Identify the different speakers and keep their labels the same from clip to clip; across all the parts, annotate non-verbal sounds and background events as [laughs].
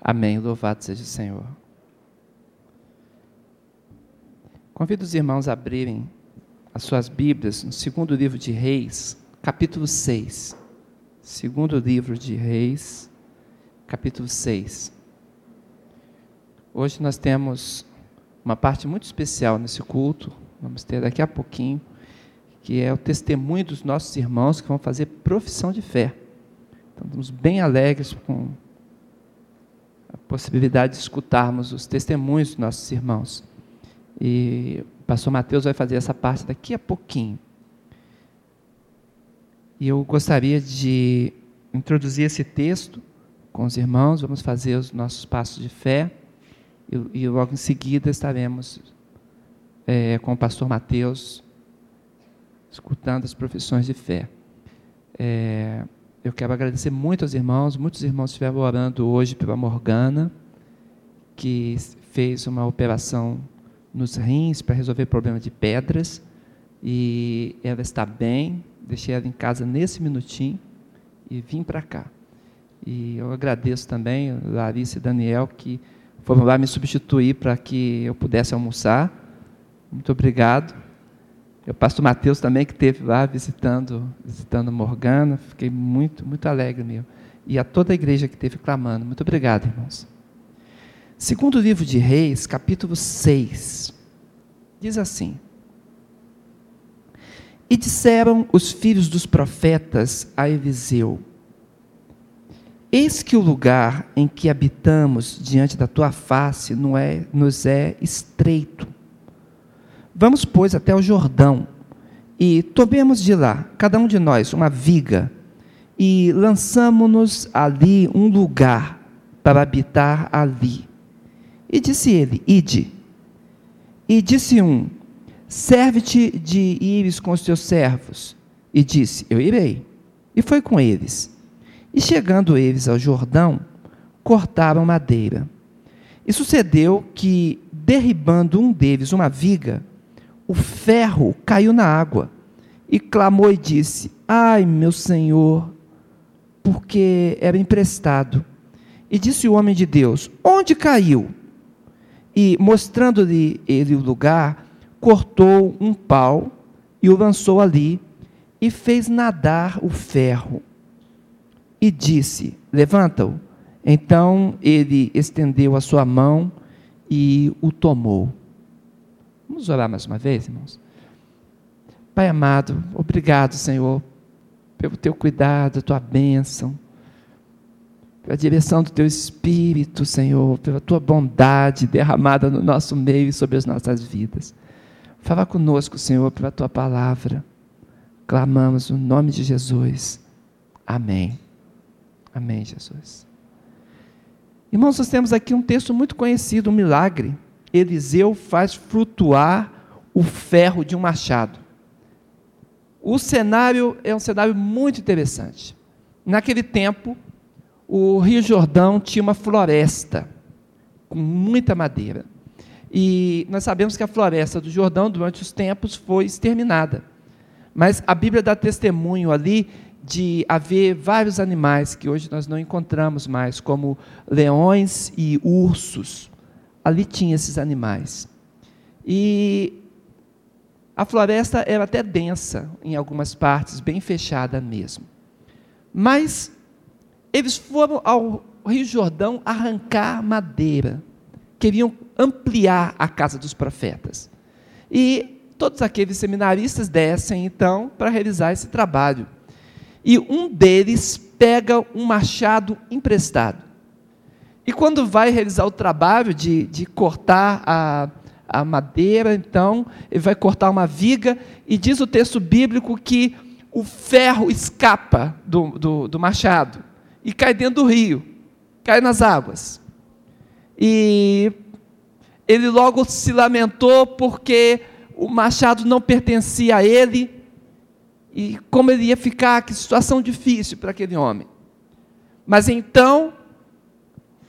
Speaker 1: Amém. Louvado seja o Senhor. Convido os irmãos a abrirem as suas Bíblias no segundo livro de Reis, capítulo 6. Segundo livro de Reis, capítulo 6. Hoje nós temos uma parte muito especial nesse culto, vamos ter daqui a pouquinho, que é o testemunho dos nossos irmãos que vão fazer profissão de fé. Então, estamos bem alegres com possibilidade de escutarmos os testemunhos dos nossos irmãos. E o pastor Mateus vai fazer essa parte daqui a pouquinho. E eu gostaria de introduzir esse texto com os irmãos, vamos fazer os nossos passos de fé. E, e logo em seguida estaremos é, com o pastor Mateus, escutando as profissões de fé. É, eu quero agradecer muito aos irmãos, muitos irmãos estiveram orando hoje pela Morgana, que fez uma operação nos rins para resolver problema de pedras e ela está bem. Deixei ela em casa nesse minutinho e vim para cá. E eu agradeço também Larissa e Daniel que foram lá me substituir para que eu pudesse almoçar. Muito obrigado. O pastor Mateus também que esteve lá visitando, visitando Morgana, fiquei muito, muito alegre mesmo. E a toda a igreja que esteve clamando. Muito obrigado, irmãos. Segundo livro de Reis, capítulo 6, diz assim: E disseram os filhos dos profetas a Eliseu: Eis que o lugar em que habitamos diante da tua face não é, nos é estreito. Vamos, pois, até o Jordão e tomemos de lá, cada um de nós, uma viga e lançamo-nos ali um lugar para habitar ali. E disse ele: Ide. E disse um: Serve-te de ires com os teus servos. E disse: Eu irei. E foi com eles. E chegando eles ao Jordão, cortaram madeira. E sucedeu que, derribando um deles uma viga, o ferro caiu na água. E clamou e disse: Ai, meu senhor, porque era emprestado. E disse o homem de Deus: Onde caiu? e, mostrando-lhe ele o lugar, cortou um pau e o lançou ali, e fez nadar o ferro. E disse: Levanta-o. Então ele estendeu a sua mão e o tomou. Vamos orar mais uma vez, irmãos? Pai amado, obrigado, Senhor, pelo teu cuidado, tua bênção pela direção do Teu Espírito, Senhor, pela Tua bondade derramada no nosso meio e sobre as nossas vidas. Fala conosco, Senhor, pela Tua palavra. Clamamos no nome de Jesus. Amém. Amém, Jesus. Irmãos, nós temos aqui um texto muito conhecido, um milagre. Eliseu faz flutuar o ferro de um machado. O cenário é um cenário muito interessante. Naquele tempo, o Rio Jordão tinha uma floresta com muita madeira. E nós sabemos que a floresta do Jordão, durante os tempos, foi exterminada. Mas a Bíblia dá testemunho ali de haver vários animais que hoje nós não encontramos mais, como leões e ursos. Ali tinha esses animais. E a floresta era até densa em algumas partes, bem fechada mesmo. Mas eles foram ao Rio Jordão arrancar madeira. Queriam ampliar a casa dos profetas. E todos aqueles seminaristas descem, então, para realizar esse trabalho. E um deles pega um machado emprestado. E quando vai realizar o trabalho de, de cortar a, a madeira, então, ele vai cortar uma viga, e diz o texto bíblico que o ferro escapa do, do, do machado e cai dentro do rio, cai nas águas. E ele logo se lamentou porque o machado não pertencia a ele e como ele ia ficar, que situação difícil para aquele homem. Mas então,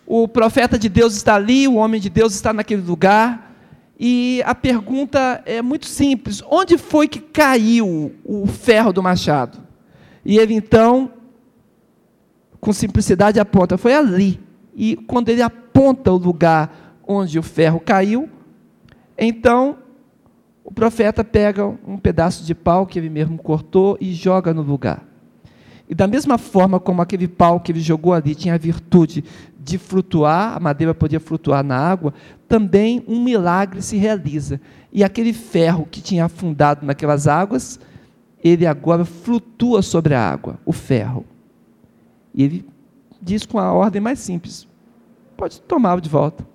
Speaker 1: o profeta de Deus está ali, o homem de Deus está naquele lugar, e a pergunta é muito simples: onde foi que caiu o ferro do machado? E ele então com simplicidade aponta: foi ali. e quando ele aponta o lugar onde o ferro caiu, então o profeta pega um pedaço de pau que ele mesmo cortou e joga no lugar. E da mesma forma como aquele pau que ele jogou ali tinha a virtude de flutuar, a madeira podia flutuar na água, também um milagre se realiza. E aquele ferro que tinha afundado naquelas águas, ele agora flutua sobre a água, o ferro. E ele diz com a ordem mais simples: pode tomá-lo de volta.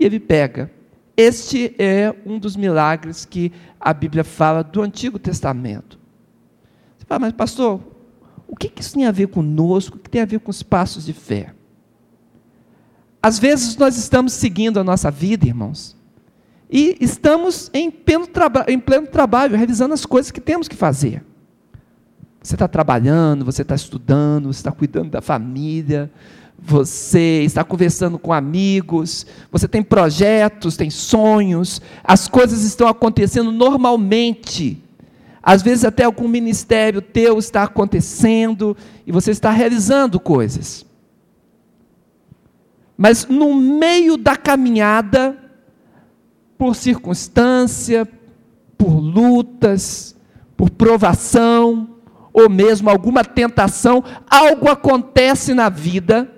Speaker 1: E ele pega. Este é um dos milagres que a Bíblia fala do Antigo Testamento. Você fala, mas pastor, o que isso tem a ver conosco? O que tem a ver com os passos de fé? Às vezes nós estamos seguindo a nossa vida, irmãos, e estamos em pleno, em pleno trabalho, realizando as coisas que temos que fazer. Você está trabalhando, você está estudando, você está cuidando da família, você está conversando com amigos, você tem projetos, tem sonhos, as coisas estão acontecendo normalmente. Às vezes até algum ministério teu está acontecendo e você está realizando coisas. Mas no meio da caminhada, por circunstância, por lutas, por provação, ou mesmo alguma tentação, algo acontece na vida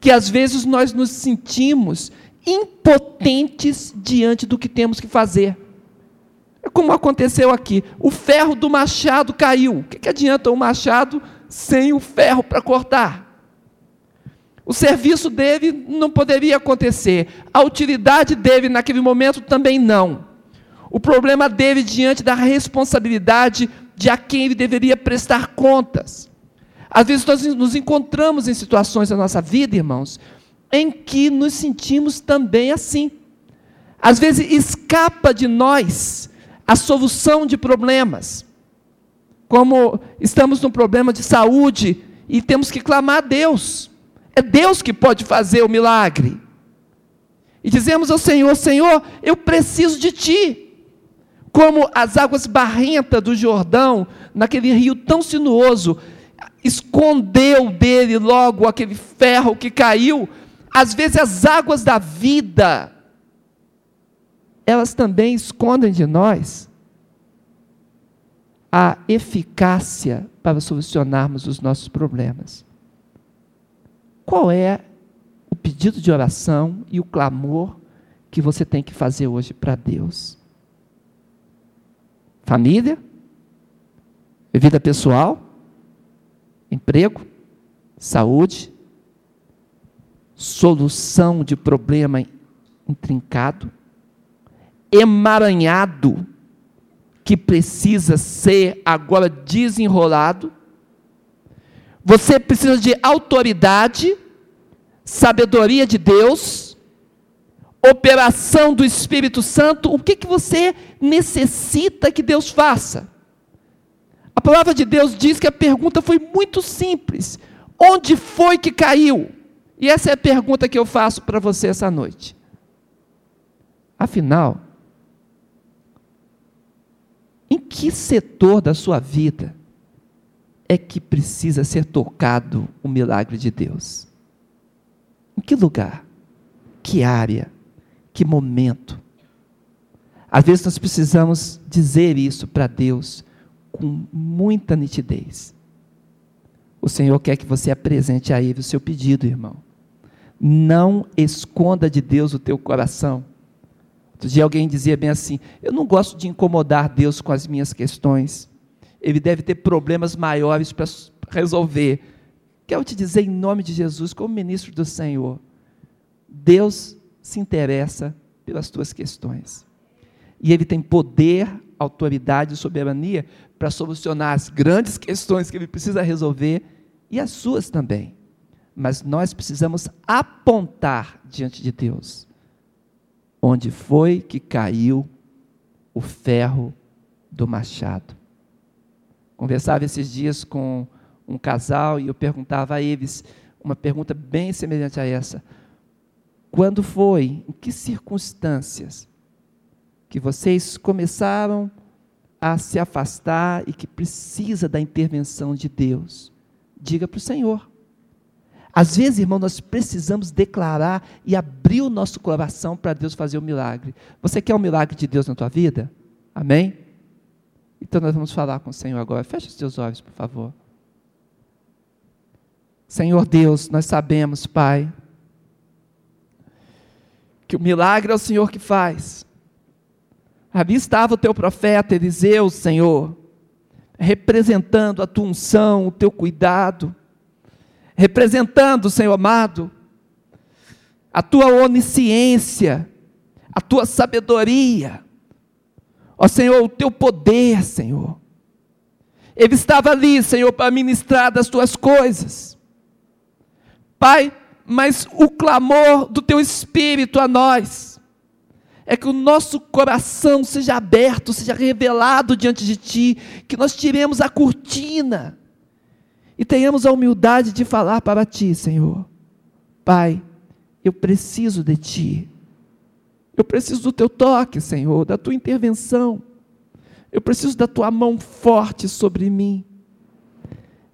Speaker 1: que às vezes nós nos sentimos impotentes diante do que temos que fazer. É como aconteceu aqui: o ferro do machado caiu. O que, adianta o machado sem o ferro para cortar? O serviço dele não poderia acontecer, a utilidade dele naquele momento também não. O problema dele diante da responsabilidade de a quem ele deveria prestar contas. Às vezes nós nos encontramos em situações da nossa vida, irmãos, em que nos sentimos também assim. Às vezes escapa de nós a solução de problemas. Como estamos num problema de saúde e temos que clamar a Deus. É Deus que pode fazer o milagre. E dizemos ao Senhor: Senhor, eu preciso de Ti. Como as águas barrentas do Jordão, naquele rio tão sinuoso, escondeu dele logo aquele ferro que caiu. Às vezes as águas da vida, elas também escondem de nós a eficácia para solucionarmos os nossos problemas. Qual é o pedido de oração e o clamor que você tem que fazer hoje para Deus? Família? Vida pessoal? emprego, saúde, solução de problema intrincado, emaranhado, que precisa ser agora desenrolado. Você precisa de autoridade, sabedoria de Deus, operação do Espírito Santo. O que, que você necessita que Deus faça? A palavra de Deus diz que a pergunta foi muito simples: onde foi que caiu? E essa é a pergunta que eu faço para você essa noite. Afinal, em que setor da sua vida é que precisa ser tocado o milagre de Deus? Em que lugar? Que área? Que momento? Às vezes nós precisamos dizer isso para Deus com muita nitidez. O Senhor quer que você apresente a Ele o seu pedido, irmão. Não esconda de Deus o teu coração. Outro dia alguém dizia bem assim: Eu não gosto de incomodar Deus com as minhas questões. Ele deve ter problemas maiores para resolver. Quero te dizer em nome de Jesus, como ministro do Senhor, Deus se interessa pelas tuas questões. E Ele tem poder, autoridade e soberania para solucionar as grandes questões que ele precisa resolver e as suas também. Mas nós precisamos apontar diante de Deus onde foi que caiu o ferro do machado. Conversava esses dias com um casal e eu perguntava a eles uma pergunta bem semelhante a essa: Quando foi, em que circunstâncias, que vocês começaram a se afastar e que precisa da intervenção de Deus, diga para o Senhor. Às vezes, irmão, nós precisamos declarar e abrir o nosso coração para Deus fazer o um milagre. Você quer um milagre de Deus na tua vida? Amém? Então nós vamos falar com o Senhor agora. Feche os teus olhos, por favor. Senhor Deus, nós sabemos, Pai, que o milagre é o Senhor que faz. Ali estava o teu profeta Eliseu, Senhor, representando a tua unção, o teu cuidado, representando, Senhor amado, a tua onisciência, a tua sabedoria, ó Senhor, o teu poder, Senhor. Ele estava ali, Senhor, para ministrar das tuas coisas. Pai, mas o clamor do teu espírito a nós é que o nosso coração seja aberto, seja revelado diante de ti, que nós tiremos a cortina e tenhamos a humildade de falar para ti, Senhor. Pai, eu preciso de ti. Eu preciso do teu toque, Senhor, da tua intervenção. Eu preciso da tua mão forte sobre mim.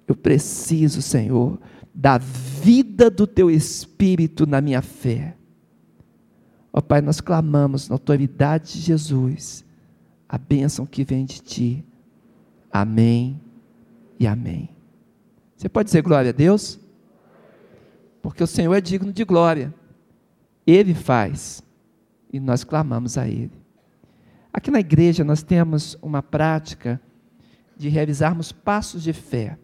Speaker 1: Eu preciso, Senhor, da vida do teu espírito na minha fé. Ó oh, Pai, nós clamamos na autoridade de Jesus a bênção que vem de ti. Amém e amém. Você pode dizer glória a Deus? Porque o Senhor é digno de glória. Ele faz e nós clamamos a Ele. Aqui na igreja nós temos uma prática de realizarmos passos de fé.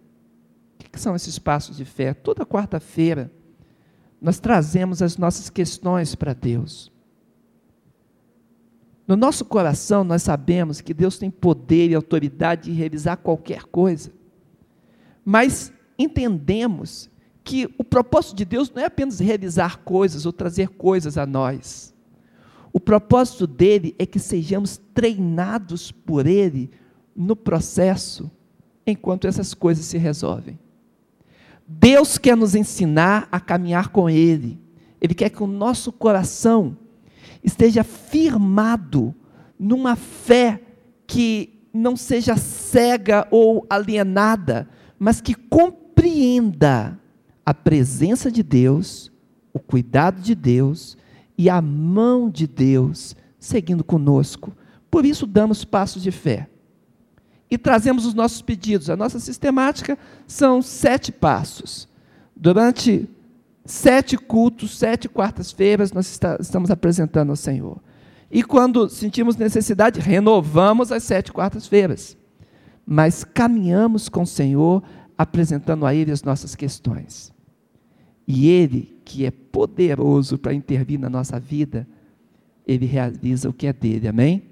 Speaker 1: O que são esses passos de fé? Toda quarta-feira nós trazemos as nossas questões para Deus. No nosso coração nós sabemos que Deus tem poder e autoridade de realizar qualquer coisa. Mas entendemos que o propósito de Deus não é apenas realizar coisas ou trazer coisas a nós. O propósito dele é que sejamos treinados por ele no processo enquanto essas coisas se resolvem. Deus quer nos ensinar a caminhar com ele. Ele quer que o nosso coração esteja firmado numa fé que não seja cega ou alienada, mas que compreenda a presença de Deus, o cuidado de Deus e a mão de Deus seguindo conosco. Por isso damos passos de fé. E trazemos os nossos pedidos. A nossa sistemática são sete passos. Durante sete cultos, sete quartas-feiras, nós está, estamos apresentando ao Senhor. E quando sentimos necessidade, renovamos as sete quartas-feiras. Mas caminhamos com o Senhor, apresentando a Ele as nossas questões. E Ele, que é poderoso para intervir na nossa vida, Ele realiza o que é dele, amém?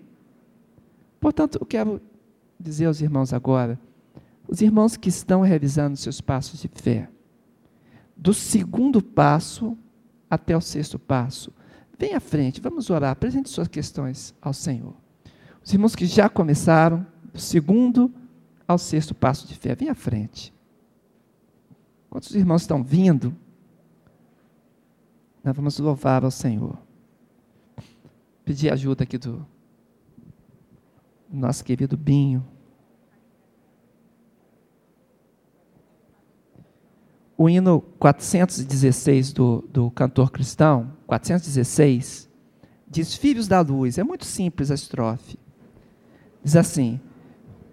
Speaker 1: Portanto, eu quero dizer aos irmãos agora, os irmãos que estão realizando seus passos de fé, do segundo passo até o sexto passo, vem à frente, vamos orar, apresente suas questões ao Senhor. Os irmãos que já começaram, do segundo ao sexto passo de fé, vem à frente. Quantos irmãos estão vindo? Nós vamos louvar ao Senhor. Pedir ajuda aqui do nosso querido Binho. O hino 416 do, do cantor cristão, 416, diz: Filhos da luz. É muito simples a estrofe. Diz assim: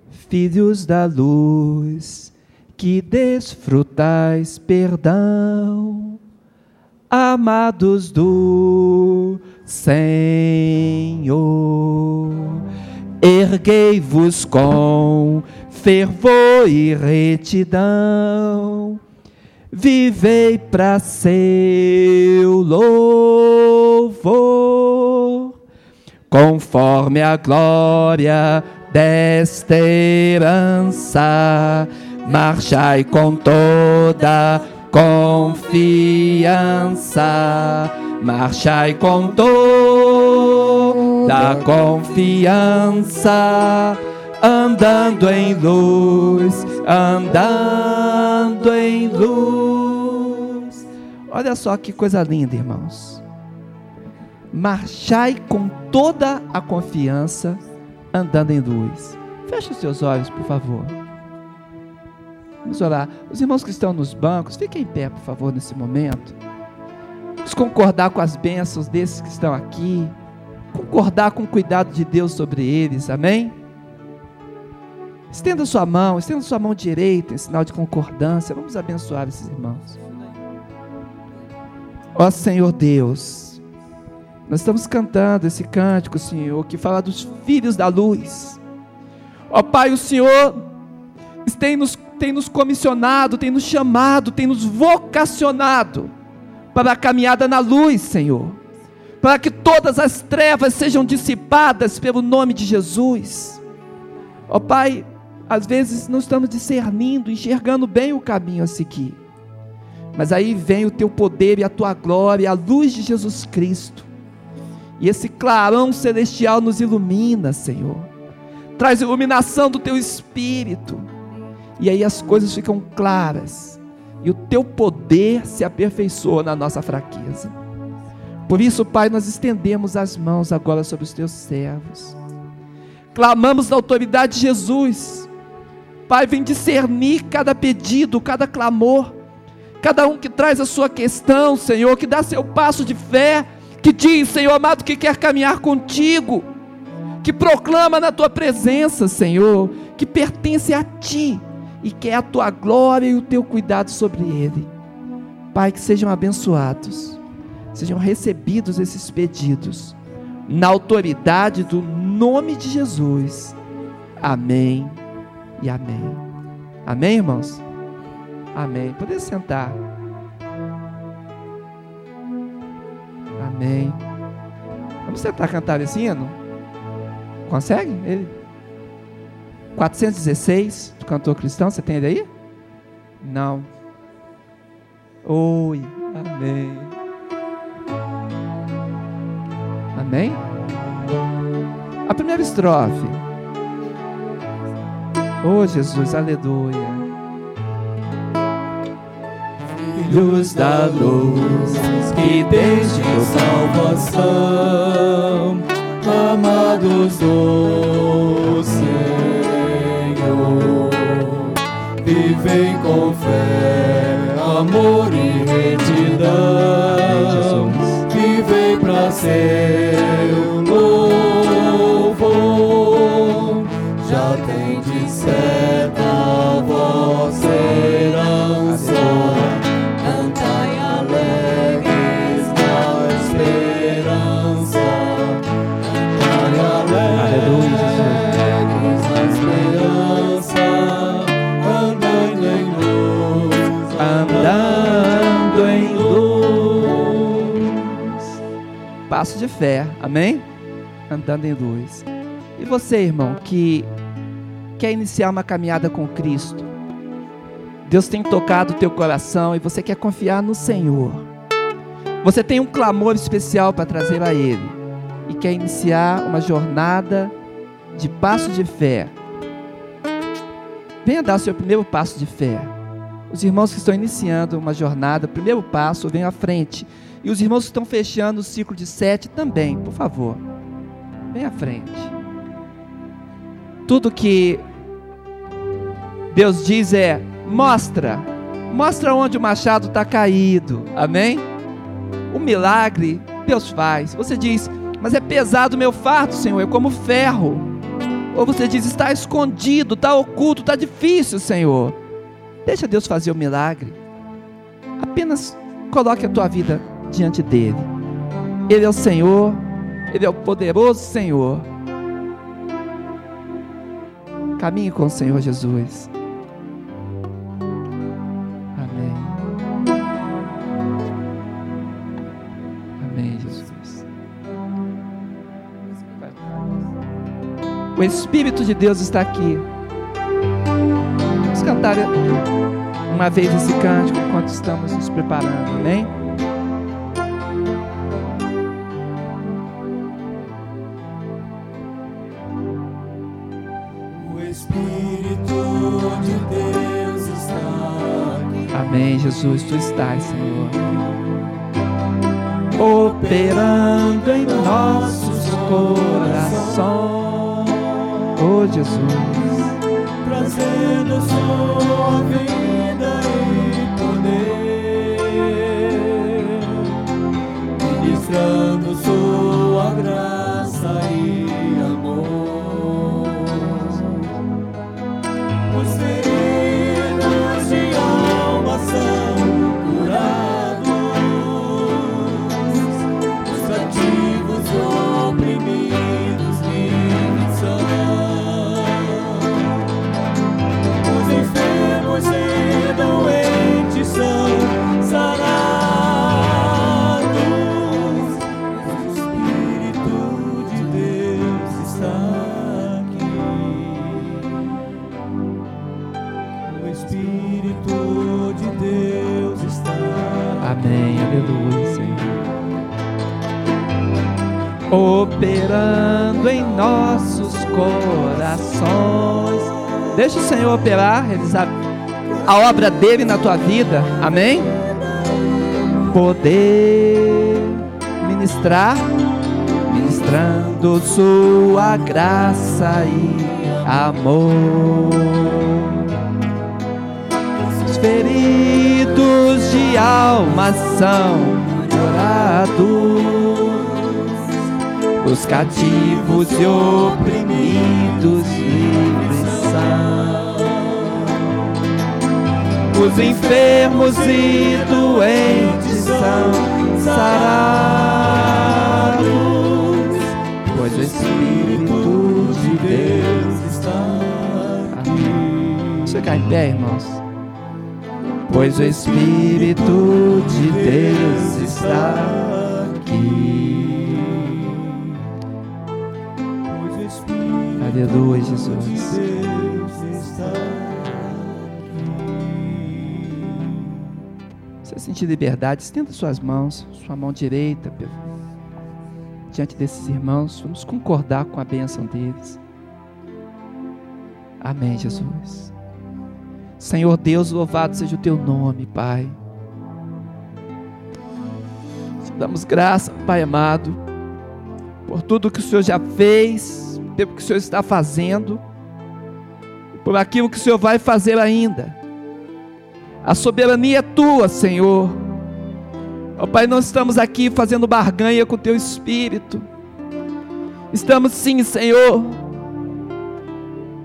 Speaker 1: Filhos da luz, que desfrutais perdão amados do Senhor. Erguei-vos com fervor e retidão, vivei para seu louvor, conforme a glória desta herança, marchai com toda confiança, marchai com toda confiança, andando em luz, andando em luz. Olha só que coisa linda, irmãos. Marchai com toda a confiança, andando em luz. Feche os seus olhos, por favor. Vamos orar. Os irmãos que estão nos bancos, fiquem em pé, por favor, nesse momento. Vamos concordar com as bênçãos desses que estão aqui. Concordar com o cuidado de Deus sobre eles. Amém? Estenda sua mão, estenda sua mão direita em sinal de concordância. Vamos abençoar esses irmãos. Ó Senhor Deus, nós estamos cantando esse cântico, Senhor, que fala dos filhos da luz. Ó Pai, o Senhor tem nos, tem nos comissionado, tem nos chamado, tem nos vocacionado para a caminhada na luz, Senhor. Para que todas as trevas sejam dissipadas pelo nome de Jesus. Ó Pai, às vezes não estamos discernindo, enxergando bem o caminho a seguir. Mas aí vem o teu poder e a tua glória, a luz de Jesus Cristo. E esse clarão celestial nos ilumina, Senhor. Traz iluminação do teu espírito. E aí as coisas ficam claras. E o teu poder se aperfeiçoa na nossa fraqueza. Por isso, Pai, nós estendemos as mãos agora sobre os teus servos. Clamamos na autoridade de Jesus Pai, vem discernir cada pedido, cada clamor, cada um que traz a sua questão, Senhor, que dá seu passo de fé, que diz, Senhor amado, que quer caminhar contigo, que proclama na tua presença, Senhor, que pertence a ti e quer a tua glória e o teu cuidado sobre ele. Pai, que sejam abençoados, sejam recebidos esses pedidos, na autoridade do nome de Jesus. Amém e amém. Amém, irmãos? Amém. Poder sentar. Amém. Vamos tentar cantar esse hino? Consegue? Ele? 416 do cantor cristão, você tem ele aí? Não. Oi, amém. Amém? A primeira estrofe. Oh Jesus, aleluia.
Speaker 2: Filhos da luz, que desde salvação, amados do Senhor, vivem com fé, amor e retidão, vivem para ser
Speaker 1: passo de fé, amém? Andando em luz. E você, irmão, que quer iniciar uma caminhada com Cristo, Deus tem tocado o teu coração e você quer confiar no Senhor. Você tem um clamor especial para trazer a Ele e quer iniciar uma jornada de passo de fé. Venha dar o seu primeiro passo de fé. Os irmãos que estão iniciando uma jornada, primeiro passo, venham à frente. E os irmãos que estão fechando o ciclo de sete também, por favor. Vem à frente. Tudo que Deus diz é: mostra, mostra onde o machado está caído. Amém? O milagre Deus faz. Você diz, mas é pesado o meu fardo, Senhor, é como ferro. Ou você diz, está escondido, está oculto, está difícil, Senhor. Deixa Deus fazer o milagre. Apenas coloque a tua vida diante dele. Ele é o Senhor, ele é o poderoso Senhor. Caminhe com o Senhor Jesus. Amém. Amém, Jesus. O Espírito de Deus está aqui. Vamos cantar uma vez esse cântico enquanto estamos nos preparando, amém? Jesus, tu estás, Senhor, operando em nossos corações. Oh, Jesus,
Speaker 2: trazendo sua vida.
Speaker 1: Operando em nossos corações. Deixa o Senhor operar, realizar a obra dele na tua vida. Amém? Poder ministrar, ministrando sua graça e amor. Os feridos de alma são os cativos e oprimidos livres são. Os enfermos e doentes são sarados, pois o Espírito de Deus está aqui. Chegar em pé, irmãos. Pois o Espírito de Deus está Aleluia, Jesus. Você sentir liberdade, estenda suas mãos, sua mão direita diante desses irmãos. Vamos concordar com a bênção deles. Amém, Jesus. Senhor Deus, louvado seja o teu nome, Pai. Te damos graça, Pai amado, por tudo que o Senhor já fez pelo que o Senhor está fazendo, por aquilo que o Senhor vai fazer ainda. A soberania é tua, Senhor. Ó oh, Pai, nós estamos aqui fazendo barganha com o teu espírito. Estamos sim, Senhor,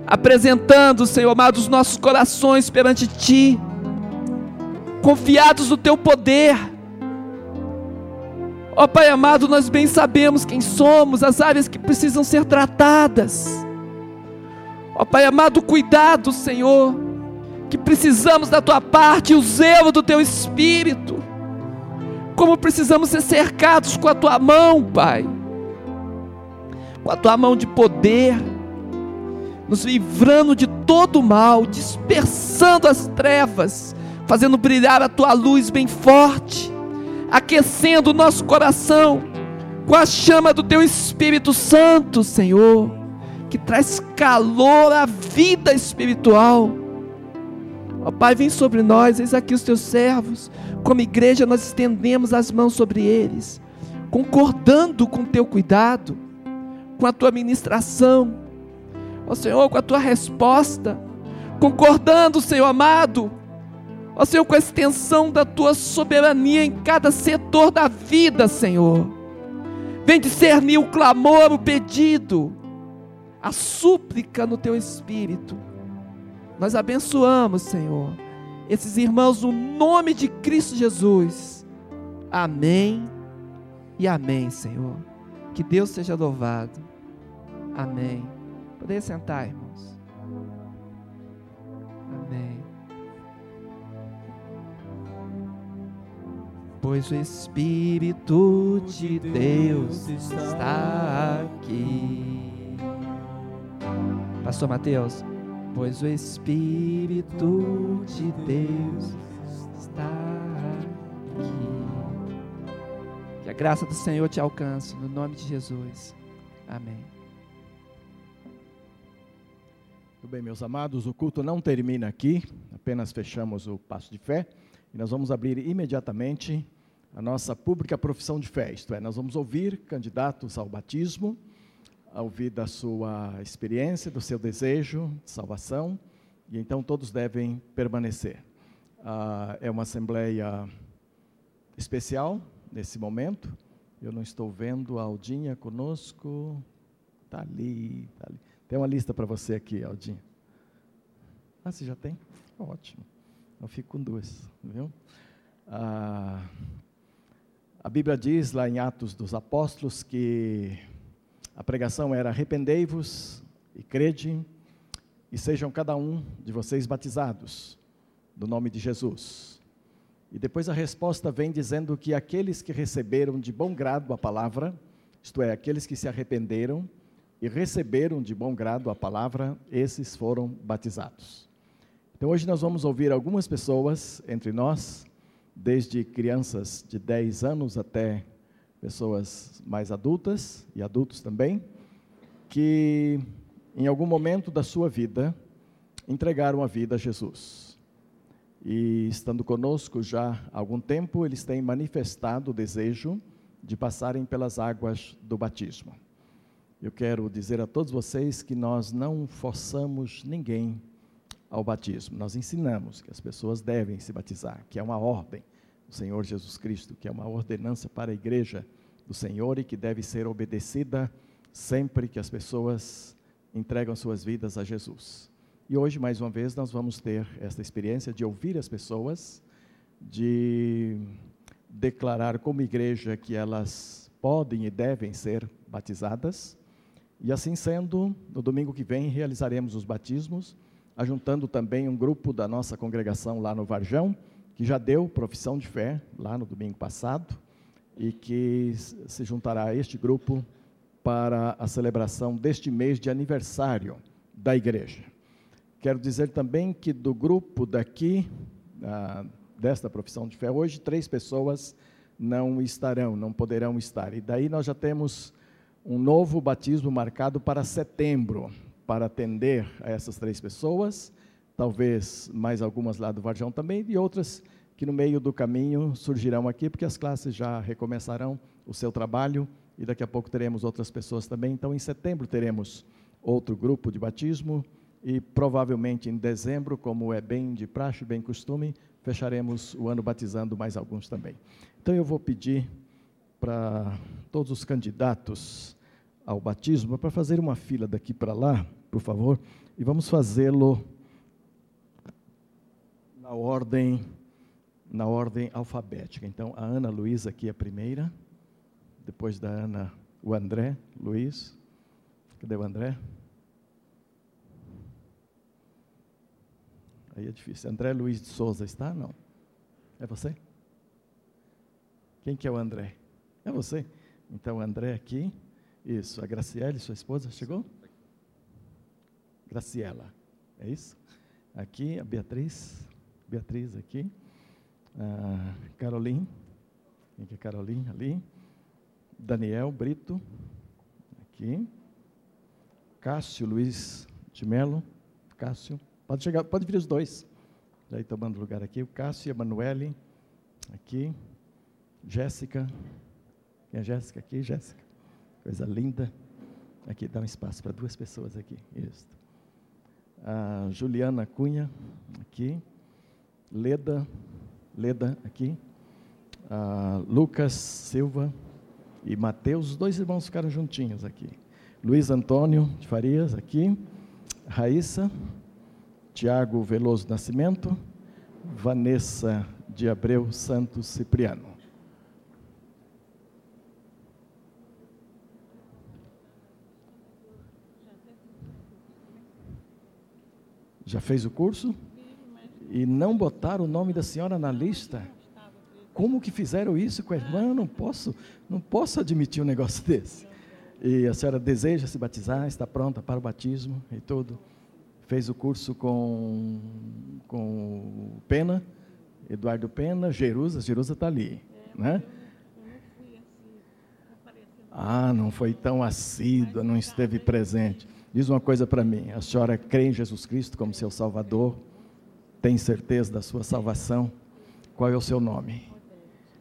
Speaker 1: apresentando, Senhor amado, os nossos corações perante ti, confiados no teu poder Ó oh, Pai amado, nós bem sabemos quem somos, as áreas que precisam ser tratadas. Ó oh, Pai amado, cuidado, Senhor, que precisamos da tua parte, o zelo do teu espírito. Como precisamos ser cercados com a tua mão, Pai. Com a tua mão de poder, nos livrando de todo o mal, dispersando as trevas, fazendo brilhar a tua luz bem forte aquecendo o nosso coração com a chama do Teu Espírito Santo, Senhor, que traz calor à vida espiritual. Ó Pai, vem sobre nós, eis aqui os Teus servos. Como igreja, nós estendemos as mãos sobre eles, concordando com o Teu cuidado, com a Tua ministração, ó Senhor, com a Tua resposta, concordando, Senhor amado, Ó Senhor, com a extensão da tua soberania em cada setor da vida, Senhor. Vem discernir o clamor, o pedido, a súplica no teu espírito. Nós abençoamos, Senhor, esses irmãos no nome de Cristo Jesus. Amém e amém, Senhor. Que Deus seja louvado. Amém. Poder sentar, irmãos. Pois o Espírito de Deus está aqui. Pastor Mateus, pois o Espírito de Deus está aqui. Que a graça do Senhor te alcance, no nome de Jesus. Amém.
Speaker 3: Muito bem, meus amados, o culto não termina aqui, apenas fechamos o passo de fé e nós vamos abrir imediatamente a nossa pública profissão de fé, isto é, nós vamos ouvir candidatos ao batismo, ouvir da sua experiência, do seu desejo de salvação, e então todos devem permanecer. Ah, é uma assembleia especial nesse momento. Eu não estou vendo a Aldinha conosco. Está ali, tá ali. Tem uma lista para você aqui, Aldinha. Ah, você já tem? Ótimo. Eu fico com duas, viu? Ah, a Bíblia diz lá em Atos dos Apóstolos que a pregação era: arrependei-vos e crede, e sejam cada um de vocês batizados, no nome de Jesus. E depois a resposta vem dizendo que aqueles que receberam de bom grado a palavra, isto é, aqueles que se arrependeram e receberam de bom grado a palavra, esses foram batizados. Então hoje nós vamos ouvir algumas pessoas entre nós desde crianças de 10 anos até pessoas mais adultas e adultos também, que em algum momento da sua vida entregaram a vida a Jesus. E estando conosco já há algum tempo, eles têm manifestado o desejo de passarem pelas águas do batismo. Eu quero dizer a todos vocês que nós não forçamos ninguém ao batismo. Nós ensinamos que as pessoas devem se batizar, que é uma ordem do Senhor Jesus Cristo, que é uma ordenança para a igreja do Senhor e que deve ser obedecida sempre que as pessoas entregam suas vidas a Jesus. E hoje, mais uma vez, nós vamos ter esta experiência de ouvir as pessoas, de declarar como igreja que elas podem e devem ser batizadas. E assim sendo, no domingo que vem realizaremos os batismos, ajuntando também um grupo da nossa congregação lá no Varjão, que já deu profissão de fé lá no domingo passado e que se juntará a este grupo para a celebração deste mês de aniversário da igreja. Quero dizer também que do grupo daqui, ah, desta profissão de fé, hoje três pessoas não estarão, não poderão estar. E daí nós já temos um novo batismo marcado para setembro, para atender a essas três pessoas, talvez mais algumas lá do Varjão também, e outras que no meio do caminho surgirão aqui, porque as classes já recomeçarão o seu trabalho e daqui a pouco teremos outras pessoas também. Então, em setembro teremos outro grupo de batismo e provavelmente em dezembro, como é bem de praxe, bem costume, fecharemos o ano batizando mais alguns também. Então, eu vou pedir para todos os candidatos ao batismo para fazer uma fila daqui para lá, por favor, e vamos fazê-lo na ordem na ordem alfabética. Então, a Ana Luísa aqui é a primeira, depois da Ana, o André Luiz. Cadê o André? Aí é difícil. André Luiz de Souza está? Não. É você? Quem que é o André? É você. Então, o André aqui. Isso. A Graciele, sua esposa, chegou? Graciela. É isso? Aqui, a Beatriz. Beatriz aqui ah, Carolim, quem que é Carolim? Ali. Daniel Brito, aqui. Cássio Luiz de Melo, Cássio, pode chegar, pode vir os dois. Daí tomando lugar aqui, o Cássio e a Emanuele, aqui. Jéssica, quem é Jéssica aqui? Jéssica, coisa linda. Aqui, dá um espaço para duas pessoas aqui, isso. A Juliana Cunha, aqui. Leda, Leda aqui, Lucas Silva e Mateus, os dois irmãos ficaram juntinhos aqui. Luiz Antônio de Farias aqui, Raíssa, Tiago Veloso Nascimento, Vanessa de Abreu Santos Cipriano. Já fez o curso? e não botaram o nome da senhora na lista? Como que fizeram isso com a irmã? Não posso, não posso admitir um negócio [laughs] desse. E a senhora deseja se batizar, está pronta para o batismo e tudo. Fez o curso com, com Pena, Eduardo Pena, Jerusa, Jerusa está ali, né? Ah, não foi tão assídua, não esteve presente. Diz uma coisa para mim: a senhora crê em Jesus Cristo como seu Salvador? tem certeza da sua salvação? Qual é o seu nome?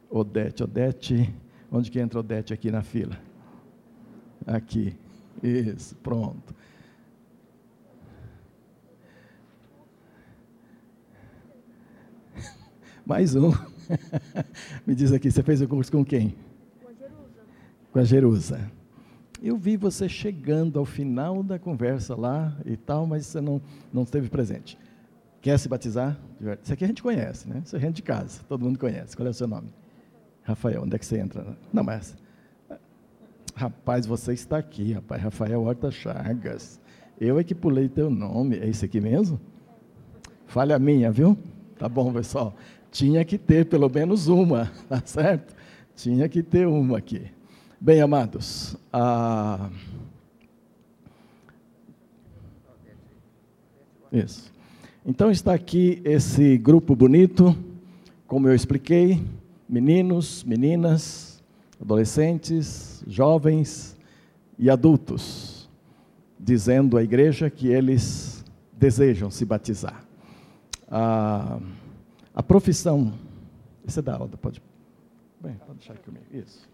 Speaker 3: Odete. Odete, onde que entra Odete aqui na fila? Aqui. Isso, pronto. [laughs] Mais um. [laughs] Me diz aqui, você fez o curso com quem? Com a Jerusa. Com a Jerusa. Eu vi você chegando ao final da conversa lá e tal, mas você não, não esteve presente. Quer se batizar? Isso aqui a gente conhece, né? Isso é gente de casa, todo mundo conhece. Qual é o seu nome? Rafael, onde é que você entra? Não, mas. Rapaz, você está aqui, rapaz. Rafael Horta Chagas. Eu é que pulei teu nome. É esse aqui mesmo? Falha minha, viu? Tá bom, pessoal. Tinha que ter pelo menos uma, [laughs] tá certo? Tinha que ter uma aqui. Bem, amados, a... Isso. Então está aqui esse grupo bonito, como eu expliquei, meninos, meninas, adolescentes, jovens e adultos, dizendo à igreja que eles desejam se batizar. A, a profissão, esse é da Alda, pode, bem, pode deixar comigo, isso.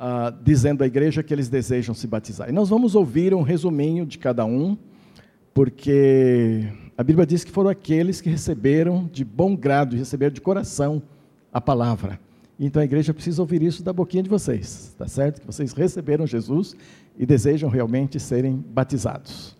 Speaker 3: Uh, dizendo à igreja que eles desejam se batizar. E nós vamos ouvir um resuminho de cada um, porque a Bíblia diz que foram aqueles que receberam de bom grado, receberam de coração a palavra. Então a igreja precisa ouvir isso da boquinha de vocês, tá certo? Que vocês receberam Jesus e desejam realmente serem batizados.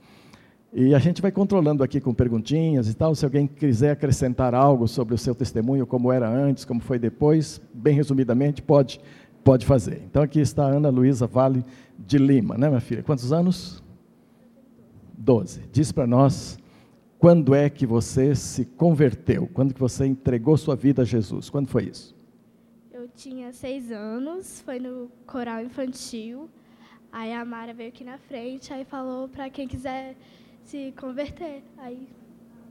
Speaker 3: E a gente vai controlando aqui com perguntinhas e tal. Se alguém quiser acrescentar algo sobre o seu testemunho, como era antes, como foi depois, bem resumidamente, pode, pode fazer. Então aqui está a Ana Luísa Vale de Lima, né, minha filha? Quantos anos? Doze. Diz para nós quando é que você se converteu? Quando que você entregou sua vida a Jesus? Quando foi isso?
Speaker 4: tinha seis anos, foi no coral infantil. Aí a Mara veio aqui na frente, aí falou para quem quiser se converter. Aí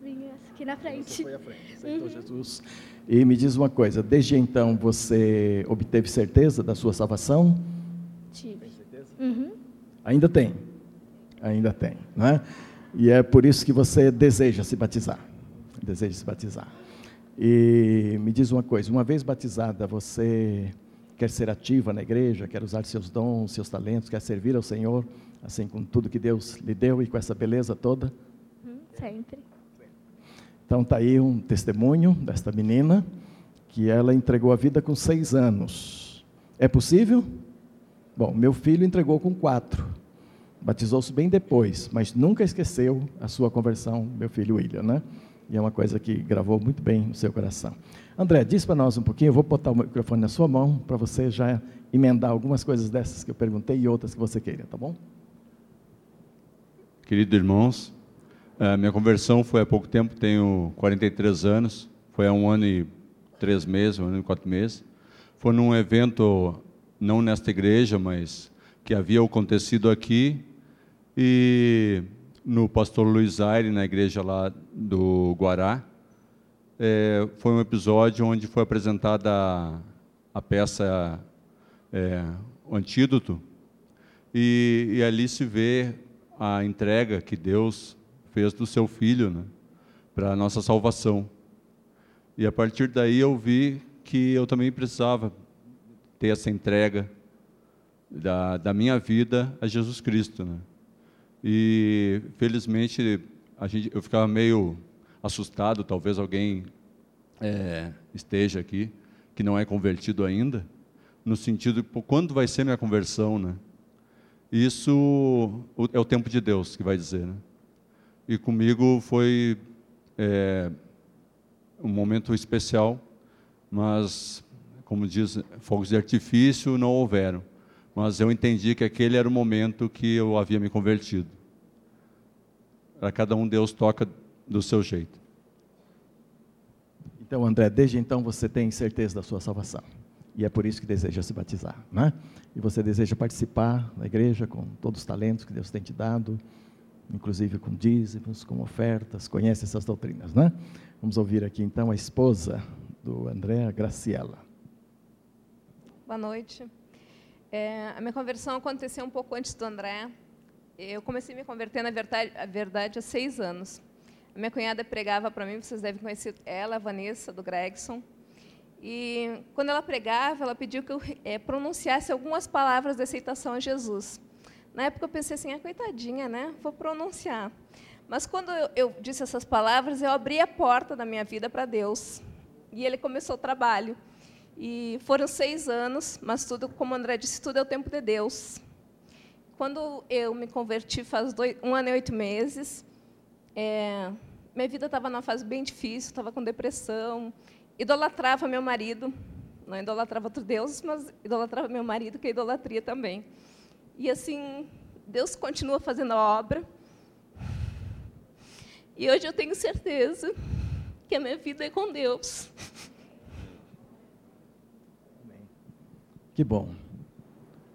Speaker 4: vinha aqui na frente. Você
Speaker 3: foi à frente, aceitou uhum. Jesus. E me diz uma coisa, desde então você obteve certeza da sua salvação?
Speaker 4: Tive.
Speaker 3: Uhum. Ainda tem. Ainda tem, não é? E é por isso que você deseja se batizar. Deseja se batizar. E me diz uma coisa: uma vez batizada, você quer ser ativa na igreja, quer usar seus dons, seus talentos, quer servir ao Senhor, assim com tudo que Deus lhe deu e com essa beleza toda?
Speaker 4: Hum, sempre.
Speaker 3: Então está aí um testemunho desta menina que ela entregou a vida com seis anos. É possível? Bom, meu filho entregou com quatro. Batizou-se bem depois, mas nunca esqueceu a sua conversão, meu filho William, né? E é uma coisa que gravou muito bem no seu coração. André, diz para nós um pouquinho, eu vou botar o microfone na sua mão para você já emendar algumas coisas dessas que eu perguntei e outras que você queira, tá bom?
Speaker 5: Queridos irmãos, minha conversão foi há pouco tempo, tenho 43 anos, foi há um ano e três meses, um ano e quatro meses. Foi num evento, não nesta igreja, mas que havia acontecido aqui, e no pastor Luiz Aire, na igreja lá do Guará. É, foi um episódio onde foi apresentada a, a peça é, O Antídoto, e, e, ali se vê a entrega que Deus fez do seu filho né, para a nossa salvação. E a partir daí eu vi que eu também precisava ter essa entrega da, da minha vida a Jesus Cristo. Né? E felizmente a gente, eu ficava meio assustado, talvez alguém é, esteja aqui que não é convertido ainda, no sentido de quando vai ser minha conversão, né? Isso é o tempo de Deus que vai dizer, né? E comigo foi é, um momento especial, mas como diz, fogos de artifício não houveram mas eu entendi que aquele era o momento que eu havia me convertido. Para cada um, Deus toca do seu jeito.
Speaker 3: Então, André, desde então você tem certeza da sua salvação. E é por isso que deseja se batizar, né? E você deseja participar da igreja com todos os talentos que Deus tem te dado, inclusive com dízimos, com ofertas, conhece essas doutrinas, né? Vamos ouvir aqui então a esposa do André, a Graciela.
Speaker 6: Boa noite. É, a minha conversão aconteceu um pouco antes do André. Eu comecei a me converter, na verdade, a verdade há seis anos. A minha cunhada pregava para mim, vocês devem conhecer ela, a Vanessa, do Gregson. E quando ela pregava, ela pediu que eu é, pronunciasse algumas palavras de aceitação a Jesus. Na época eu pensei assim, ah, coitadinha, né? Vou pronunciar. Mas quando eu, eu disse essas palavras, eu abri a porta da minha vida para Deus. E ele começou o trabalho. E foram seis anos, mas tudo, como André disse, tudo é o tempo de Deus. Quando eu me converti, faz dois, um ano e oito meses, é, minha vida estava numa fase bem difícil, estava com depressão, idolatrava meu marido, não idolatrava outro Deus, mas idolatrava meu marido, que é idolatria também. E assim, Deus continua fazendo a obra. E hoje eu tenho certeza que a minha vida é com Deus.
Speaker 3: Que bom.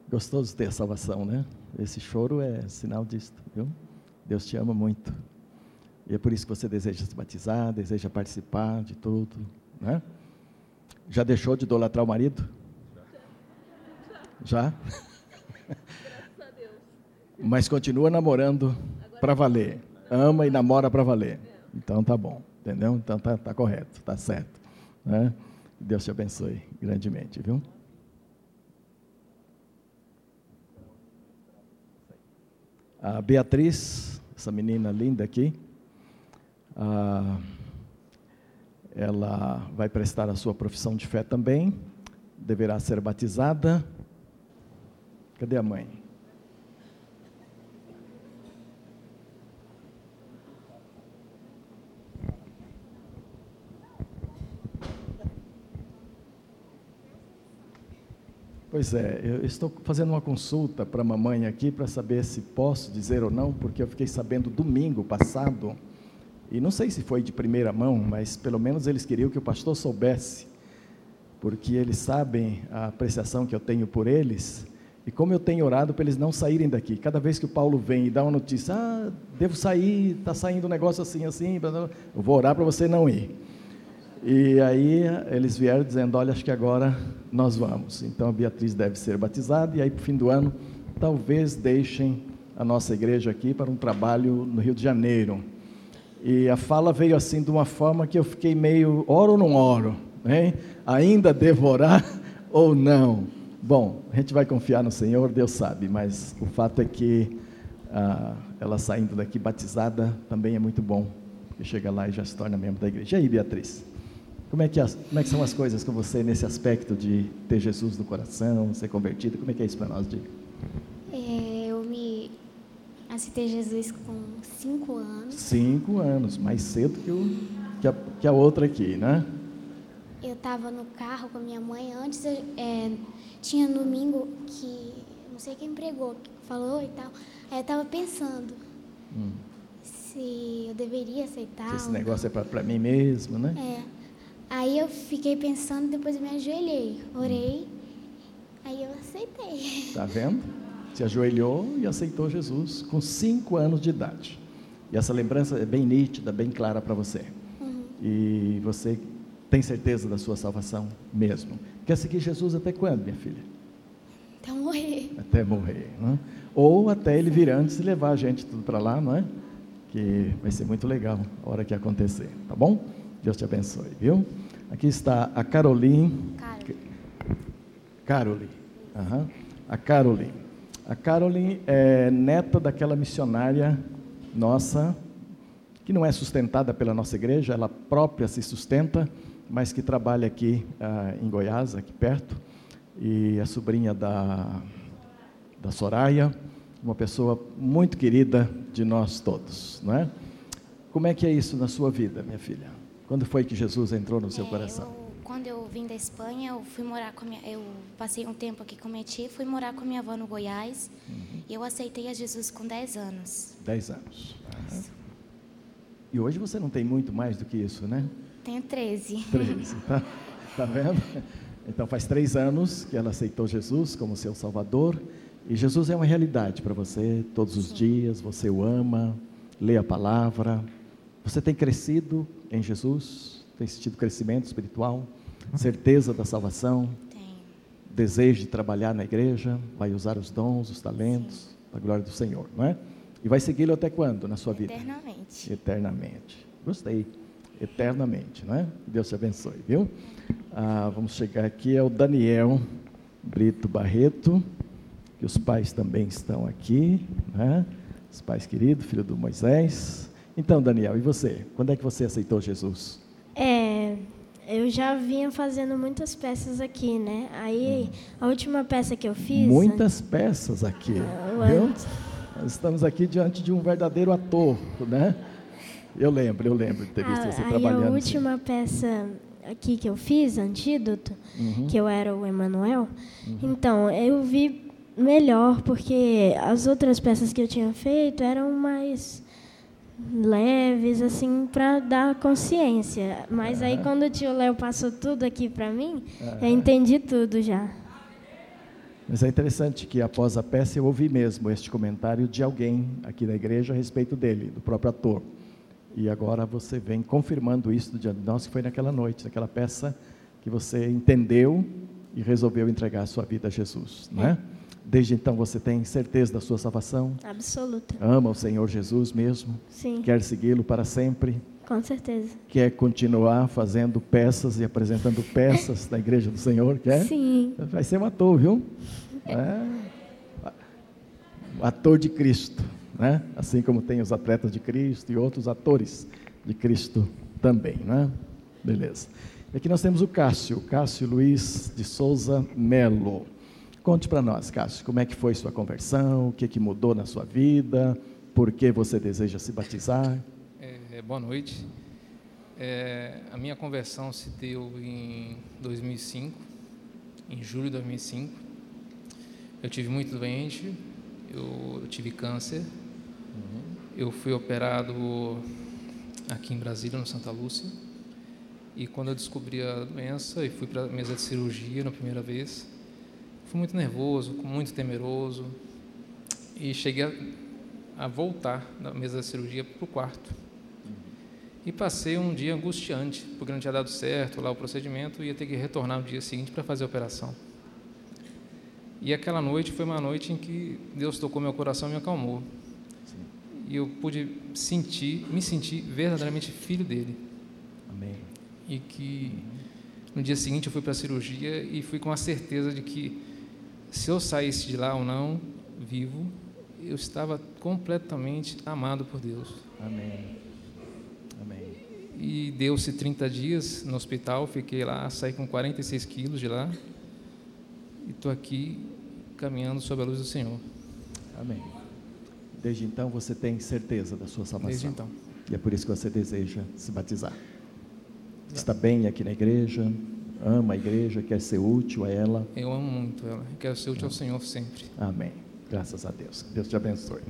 Speaker 3: Gostoso ter a salvação, né? Esse choro é sinal disso, viu? Deus te ama muito. E é por isso que você deseja se batizar, deseja participar de tudo, né? Já deixou de idolatrar o marido? Já? [laughs] [laughs] Mas continua namorando para valer. Ama e namora para valer. Então tá bom, entendeu? Então tá, tá correto, tá certo. Né? Deus te abençoe grandemente, viu? A Beatriz, essa menina linda aqui, ela vai prestar a sua profissão de fé também, deverá ser batizada. Cadê a mãe? Pois é, eu estou fazendo uma consulta para a mamãe aqui para saber se posso dizer ou não, porque eu fiquei sabendo domingo passado, e não sei se foi de primeira mão, mas pelo menos eles queriam que o pastor soubesse, porque eles sabem a apreciação que eu tenho por eles, e como eu tenho orado para eles não saírem daqui. Cada vez que o Paulo vem e dá uma notícia, ah, devo sair, está saindo um negócio assim, assim, eu vou orar para você não ir. E aí eles vieram dizendo: Olha, acho que agora nós vamos. Então a Beatriz deve ser batizada, e aí, para o fim do ano, talvez deixem a nossa igreja aqui para um trabalho no Rio de Janeiro. E a fala veio assim de uma forma que eu fiquei meio: oro ou não oro? Hein? Ainda devo orar [laughs] ou não? Bom, a gente vai confiar no Senhor, Deus sabe, mas o fato é que ah, ela saindo daqui batizada também é muito bom, porque chega lá e já se torna membro da igreja. E aí, Beatriz? Como é, que as, como é que são as coisas com você nesse aspecto de ter Jesus no coração, ser convertido? Como é que é isso para nós, Diga?
Speaker 7: É, eu me aceitei Jesus com cinco anos.
Speaker 3: Cinco anos, mais cedo que, o, que, a, que a outra aqui, né?
Speaker 7: Eu estava no carro com a minha mãe. Antes, é, tinha domingo que, não sei quem pregou, falou e tal. Aí eu estava pensando hum. se eu deveria aceitar. Se
Speaker 3: esse negócio é para mim mesmo, né?
Speaker 7: É. Aí eu fiquei pensando, depois me ajoelhei, orei, aí eu aceitei.
Speaker 3: Tá vendo? Se ajoelhou e aceitou Jesus com cinco anos de idade. E essa lembrança é bem nítida, bem clara para você. Uhum. E você tem certeza da sua salvação mesmo. Quer seguir Jesus até quando, minha filha?
Speaker 7: Até morrer.
Speaker 3: Até morrer, né? Ou até ele vir antes e levar a gente tudo para lá, não é? Que vai ser muito legal a hora que acontecer, tá bom? Deus te abençoe, viu? Aqui está a Caroline. Caroline. Uhum. A Caroline. A Caroline é neta daquela missionária nossa, que não é sustentada pela nossa igreja, ela própria se sustenta, mas que trabalha aqui uh, em Goiás, aqui perto, e é sobrinha da, da Soraya, uma pessoa muito querida de nós todos, não é? Como é que é isso na sua vida, minha filha? Quando foi que Jesus entrou no seu
Speaker 7: é,
Speaker 3: coração?
Speaker 7: Eu, quando eu vim da Espanha, eu fui morar com minha, eu passei um tempo aqui com minha tia, fui morar com minha avó no Goiás. Uhum. E eu aceitei a Jesus com 10 anos.
Speaker 3: 10 anos. Uhum. E hoje você não tem muito mais do que isso, né?
Speaker 7: Tenho 13.
Speaker 3: 13, [laughs] tá, tá vendo? Então faz três anos que ela aceitou Jesus como seu Salvador. E Jesus é uma realidade para você todos os Sim. dias, você o ama, lê a palavra. Você tem crescido em Jesus? Tem sentido crescimento espiritual? Certeza da salvação?
Speaker 7: Tenho.
Speaker 3: Desejo de trabalhar na igreja? Vai usar os dons, os talentos? Sim. glória do Senhor, não é? E vai segui-lo até quando na sua vida?
Speaker 7: Eternamente.
Speaker 3: Eternamente. Gostei. Eternamente, não é? Deus te abençoe, viu? Ah, vamos chegar aqui, é o Daniel Brito Barreto, que os pais também estão aqui, né? Os pais queridos, filho do Moisés. Então, Daniel, e você? Quando é que você aceitou Jesus?
Speaker 4: É, eu já vinha fazendo muitas peças aqui, né? Aí, hum. a última peça que eu fiz...
Speaker 3: Muitas peças aqui, ah, viu? Nós estamos aqui diante de um verdadeiro ator, né? Eu lembro, eu lembro de ter visto ah, você trabalhando.
Speaker 4: a última assim. peça aqui que eu fiz, Antídoto, uhum. que eu era o Emanuel, uhum. então, eu vi melhor, porque as outras peças que eu tinha feito eram mais leves, assim, para dar consciência. Mas uhum. aí, quando o tio Léo passou tudo aqui para mim, uhum. eu entendi tudo já.
Speaker 3: Mas é interessante que após a peça eu ouvi mesmo este comentário de alguém aqui na igreja a respeito dele, do próprio ator. E agora você vem confirmando isso do dia de nós, que foi naquela noite, naquela peça que você entendeu e resolveu entregar a sua vida a Jesus, não é? Desde então você tem certeza da sua salvação?
Speaker 4: Absoluta.
Speaker 3: Ama o Senhor Jesus mesmo?
Speaker 4: Sim,
Speaker 3: Quer segui-lo para sempre?
Speaker 4: com certeza.
Speaker 3: Quer continuar fazendo peças e apresentando peças na igreja do Senhor? Quer?
Speaker 4: Sim,
Speaker 3: Vai ser um ator, viu? É. Ator de Cristo, né? Assim como tem os atletas de Cristo e outros atores de Cristo também, né? Beleza. E aqui nós temos o Cássio, Cássio Luiz de Souza Melo. Conte para nós, Cássio, como é que foi sua conversão, o que, que mudou na sua vida, por que você deseja se batizar?
Speaker 8: É, boa noite. É, a minha conversão se deu em 2005, em julho de 2005. Eu tive muito doente, eu, eu tive câncer. Eu fui operado aqui em Brasília, no Santa Lúcia. E quando eu descobri a doença e fui para a mesa de cirurgia na primeira vez, fui muito nervoso, muito temeroso. E cheguei a, a voltar da mesa da cirurgia para o quarto. E passei um dia angustiante, porque não tinha dado certo lá o procedimento e ia ter que retornar no dia seguinte para fazer a operação. E aquela noite foi uma noite em que Deus tocou meu coração e me acalmou. E eu pude sentir, me sentir verdadeiramente filho dele.
Speaker 3: Amém.
Speaker 8: E que no dia seguinte eu fui para a cirurgia e fui com a certeza de que se eu saísse de lá ou não, vivo, eu estava completamente amado por Deus.
Speaker 3: Amém. Amém.
Speaker 8: E deu-se 30 dias no hospital, fiquei lá, saí com 46 quilos de lá. E estou aqui caminhando sob a luz do Senhor.
Speaker 3: Amém. Desde então você tem certeza da sua salvação.
Speaker 8: Desde então.
Speaker 3: E é por isso que você deseja se batizar. Está bem aqui na igreja, ama a igreja, quer ser útil a ela.
Speaker 8: Eu amo muito ela. Quero ser útil ao Senhor sempre.
Speaker 3: Amém. Graças a Deus. Deus te abençoe.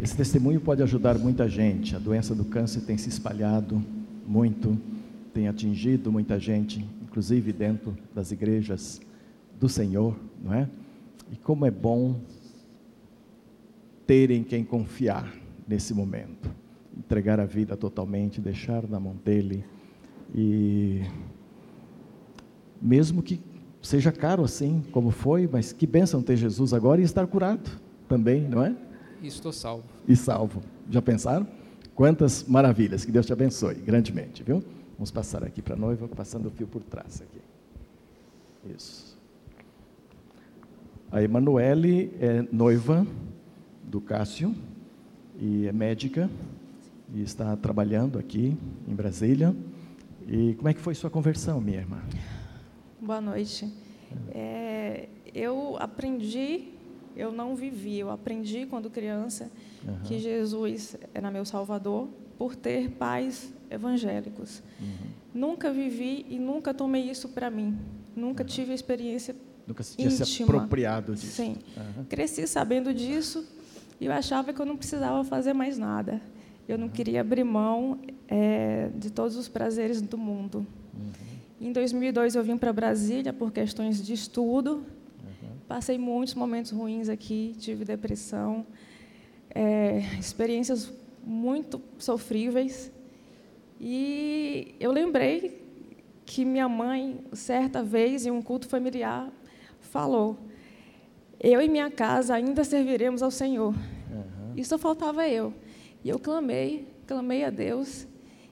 Speaker 3: Esse testemunho pode ajudar muita gente. A doença do câncer tem se espalhado muito, tem atingido muita gente, inclusive dentro das igrejas do Senhor, não é? E como é bom terem quem confiar nesse momento. Entregar a vida totalmente, deixar na mão dele e mesmo que seja caro assim, como foi, mas que bênção ter Jesus agora e estar curado também, não é?
Speaker 8: E estou salvo.
Speaker 3: E salvo. Já pensaram? Quantas maravilhas. Que Deus te abençoe grandemente, viu? Vamos passar aqui para a noiva, passando o fio por trás aqui. Isso. A Emanuele é noiva do Cássio e é médica e está trabalhando aqui em Brasília. E como é que foi sua conversão, minha irmã?
Speaker 9: Boa noite. É, eu aprendi, eu não vivi, eu aprendi quando criança
Speaker 3: Aham.
Speaker 9: que Jesus era meu Salvador por ter pais evangélicos.
Speaker 3: Uhum.
Speaker 9: Nunca vivi e nunca tomei isso para mim. Nunca tive a experiência
Speaker 3: Nunca se tinha se
Speaker 9: íntima.
Speaker 3: apropriado disso.
Speaker 9: Sim. Cresci sabendo disso e eu achava que eu não precisava fazer mais nada. Eu não queria abrir mão é, de todos os prazeres do mundo. Em 2002 eu vim para Brasília por questões de estudo. Passei muitos momentos ruins aqui, tive depressão, é, experiências muito sofríveis. E eu lembrei que minha mãe, certa vez, em um culto familiar, falou: Eu e minha casa ainda serviremos ao Senhor. E só faltava eu. E eu clamei, clamei a Deus.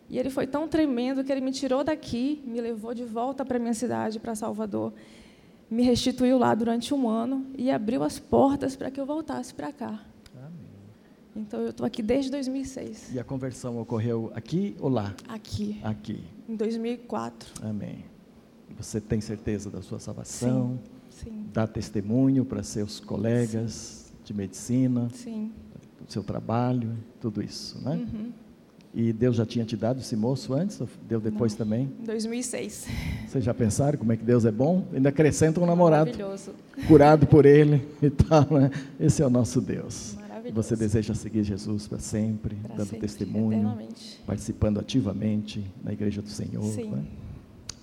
Speaker 9: E ele foi tão tremendo que ele me tirou daqui, me levou de volta para minha cidade, para Salvador, me restituiu lá durante um ano e abriu as portas para que eu voltasse para cá. Então eu estou aqui desde 2006,
Speaker 3: E a conversão ocorreu aqui ou lá?
Speaker 9: aqui,
Speaker 3: Aqui.
Speaker 9: em 2004.
Speaker 3: Amém. Você tem certeza da sua salvação?
Speaker 9: Sim,
Speaker 3: Dá testemunho para seus colegas de medicina,
Speaker 9: sim.
Speaker 3: do seu trabalho, tudo isso, né?
Speaker 9: Uhum.
Speaker 3: E Deus já tinha te dado esse moço antes? Ou deu depois
Speaker 9: Não.
Speaker 3: também?
Speaker 9: Em 2006. [laughs]
Speaker 3: Vocês já pensaram como é que Deus é bom? Ainda acrescenta um namorado
Speaker 9: Maravilhoso.
Speaker 3: curado por Ele e tal, né? Esse é o nosso Deus.
Speaker 9: Maravilhoso.
Speaker 3: Você deseja seguir Jesus para sempre,
Speaker 9: Pra
Speaker 3: dando
Speaker 9: sempre,
Speaker 3: testemunho, participando ativamente na igreja do Senhor. Né?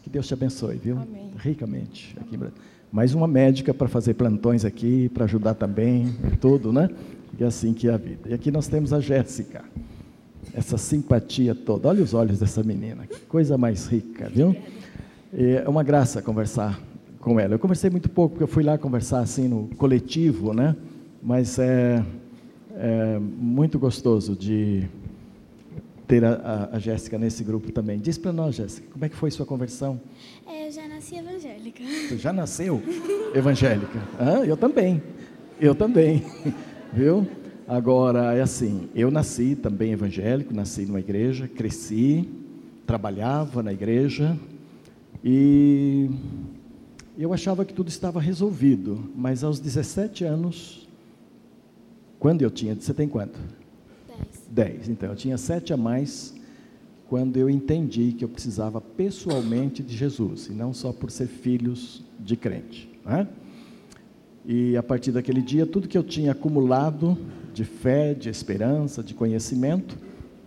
Speaker 3: Que Deus te abençoe, viu?
Speaker 9: Amém.
Speaker 3: Ricamente. Aqui em Bra- Mais uma médica para fazer plantões aqui, para ajudar também, tudo, né? E é assim que é a vida. E aqui nós temos a Jéssica. Essa simpatia toda. Olha os olhos dessa menina, que coisa mais rica, viu? E É uma graça conversar com ela. Eu conversei muito pouco, porque eu fui lá conversar assim no coletivo, né? Mas é, é muito gostoso de ter a, a, a Jéssica nesse grupo também. Diz para nós, Jéssica, como é que foi sua conversão?
Speaker 4: É, eu já nasci evangélica.
Speaker 3: Você já nasceu evangélica? Ah, eu também. Eu também. [laughs] Viu? Agora, é assim, eu nasci também evangélico, nasci numa igreja, cresci, trabalhava na igreja e eu achava que tudo estava resolvido, mas aos 17 anos, quando eu tinha, você tem quanto? 10. 10. Então, eu tinha sete a mais quando eu entendi que eu precisava pessoalmente de Jesus, e não só por ser filhos de crente. Né? E a partir daquele dia, tudo que eu tinha acumulado de fé, de esperança, de conhecimento,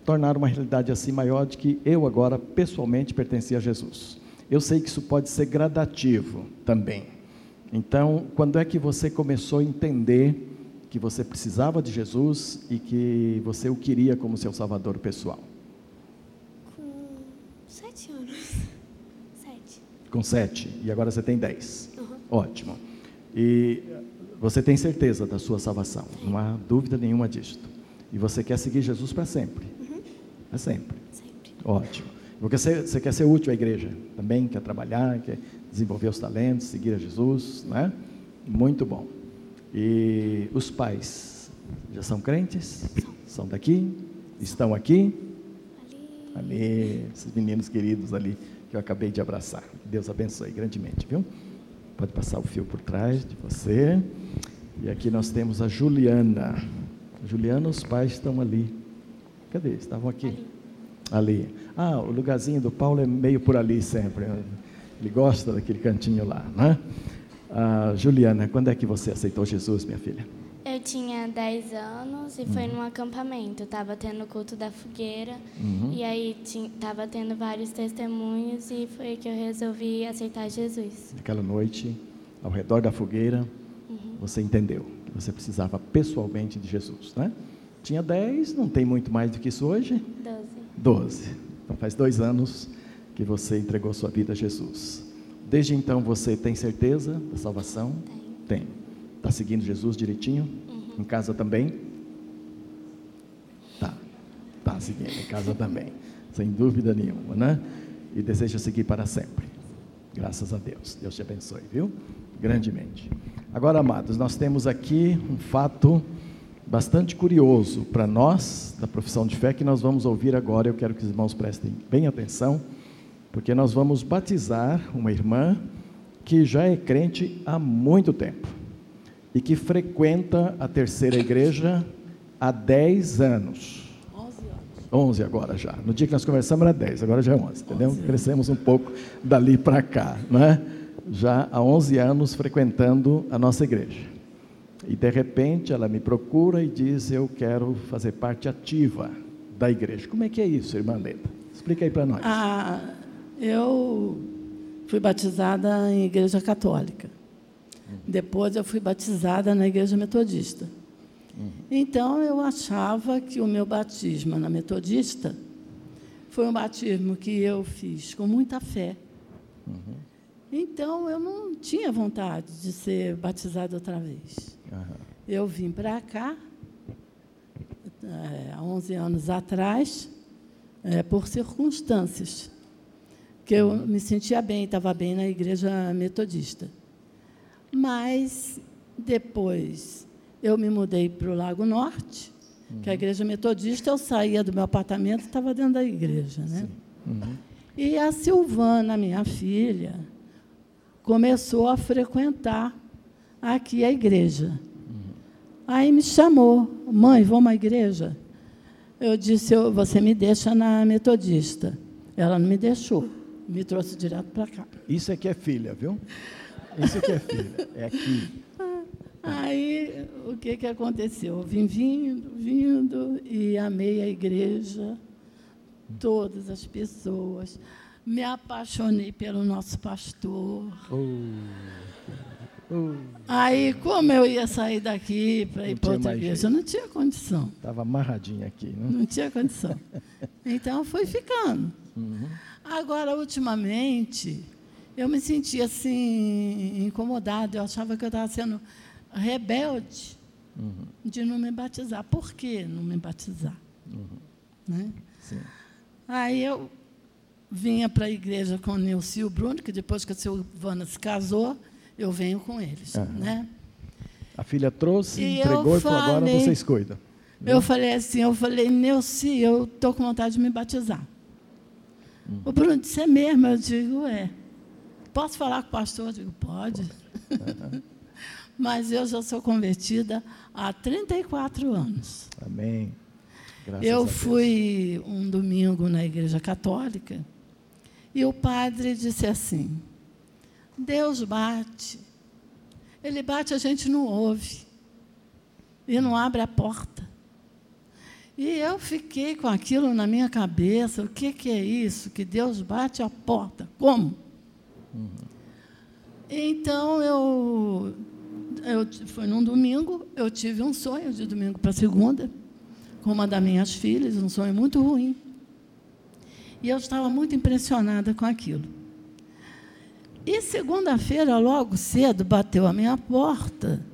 Speaker 3: tornaram uma realidade assim maior de que eu agora pessoalmente pertencia a Jesus. Eu sei que isso pode ser gradativo também. Então, quando é que você começou a entender que você precisava de Jesus e que você o queria como seu salvador pessoal?
Speaker 4: Com sete anos. Sete.
Speaker 3: Com sete. E agora você tem dez. Uhum. Ótimo. E você tem certeza da sua salvação, não há dúvida nenhuma disso. E você quer seguir Jesus para sempre. Uhum. Para sempre.
Speaker 4: Sempre.
Speaker 3: Ótimo. Porque você, você quer ser útil à igreja também, quer trabalhar, quer desenvolver os talentos, seguir a Jesus, não é? Muito bom. E os pais já são crentes? São daqui? Estão aqui? Ali. Ali, esses meninos queridos ali que eu acabei de abraçar. Deus abençoe grandemente, viu? Pode passar o fio por trás de você. E aqui nós temos a Juliana. Juliana, os pais estão ali. Cadê? Estavam aqui. Ali. ali. Ah, o lugarzinho do Paulo é meio por ali sempre. Ele gosta daquele cantinho lá, né? Ah, Juliana, quando é que você aceitou Jesus, minha filha?
Speaker 10: Eu tinha 10 anos e uhum. foi num acampamento. Estava tendo o culto da fogueira uhum. e aí estava tendo vários testemunhos e foi que eu resolvi aceitar Jesus.
Speaker 3: Naquela noite, ao redor da fogueira, uhum. você entendeu que você precisava pessoalmente de Jesus, né? Tinha 10, não tem muito mais do que isso hoje?
Speaker 10: 12.
Speaker 3: 12. Então faz dois anos que você entregou sua vida a Jesus. Desde então você tem certeza da salvação? Tem. Está seguindo Jesus direitinho? Uhum. Em casa também? Tá. Está seguindo em casa também. Sem dúvida nenhuma, né? E deseja seguir para sempre. Graças a Deus. Deus te abençoe, viu? Grandemente. Agora, amados, nós temos aqui um fato bastante curioso para nós, da profissão de fé, que nós vamos ouvir agora. Eu quero que os irmãos prestem bem atenção, porque nós vamos batizar uma irmã que já é crente há muito tempo e que frequenta a terceira igreja há 10 anos. 11 anos. 11 agora já. No dia que nós conversamos era 10, agora já é 11, entendeu? 11 Crescemos um pouco dali para cá, né? Já há 11 anos frequentando a nossa igreja. E de repente ela me procura e diz: Eu quero fazer parte ativa da igreja. Como é que é isso, irmã Leda? Explica aí para nós.
Speaker 11: Ah, eu fui batizada em igreja católica. Depois eu fui batizada na igreja metodista. Então eu achava que o meu batismo na metodista foi um batismo que eu fiz com muita fé. Uhum. Então eu não tinha vontade de ser batizada outra vez. Uhum. Eu vim para cá, é, há 11 anos atrás, é, por circunstâncias, que eu me sentia bem, estava bem na igreja metodista. Mas, depois, eu me mudei para o Lago Norte, uhum. que é a igreja metodista, eu saía do meu apartamento e estava dentro da igreja. Né? Uhum. E a Silvana, minha filha, começou a frequentar aqui a igreja. Aí me chamou, mãe, vamos à igreja? Eu disse, você me deixa na metodista. Ela não me deixou, me trouxe direto para cá.
Speaker 3: Isso é que é filha, viu? Isso que é filha, é aqui.
Speaker 11: Aí, o que, que aconteceu? Eu vim vindo, vindo, e amei a igreja, todas as pessoas. Me apaixonei pelo nosso pastor. Oh. Oh. Aí, como eu ia sair daqui para ir para outra igreja, eu não tinha condição.
Speaker 3: Estava amarradinha aqui, né?
Speaker 11: Não tinha condição. [laughs] Então, fui ficando. Uhum. Agora, ultimamente, eu me sentia assim, incomodada. Eu achava que eu estava sendo rebelde uhum. de não me batizar. Por que não me batizar? Uhum. Né? Aí eu vinha para a igreja com o Nilce e o Bruno, que depois que a Silvana se casou, eu venho com eles. Uhum. Né?
Speaker 3: A filha trouxe, e entregou e falou, agora vocês cuidam.
Speaker 11: Eu falei assim, eu falei, Neuci, eu estou com vontade de me batizar. Hum. O Bruno disse, é mesmo? Eu digo, é. Posso falar com o pastor? Eu digo, pode. Mas eu já sou convertida há 34 anos.
Speaker 3: Amém.
Speaker 11: Graças eu fui um domingo na igreja católica e o padre disse assim: Deus bate. Ele bate, a gente não ouve. E não abre a porta. E eu fiquei com aquilo na minha cabeça: o que, que é isso? Que Deus bate a porta. Como? Uhum. Então eu, eu. Foi num domingo, eu tive um sonho de domingo para segunda, com uma das minhas filhas, um sonho muito ruim. E eu estava muito impressionada com aquilo. E segunda-feira, logo cedo, bateu a minha porta.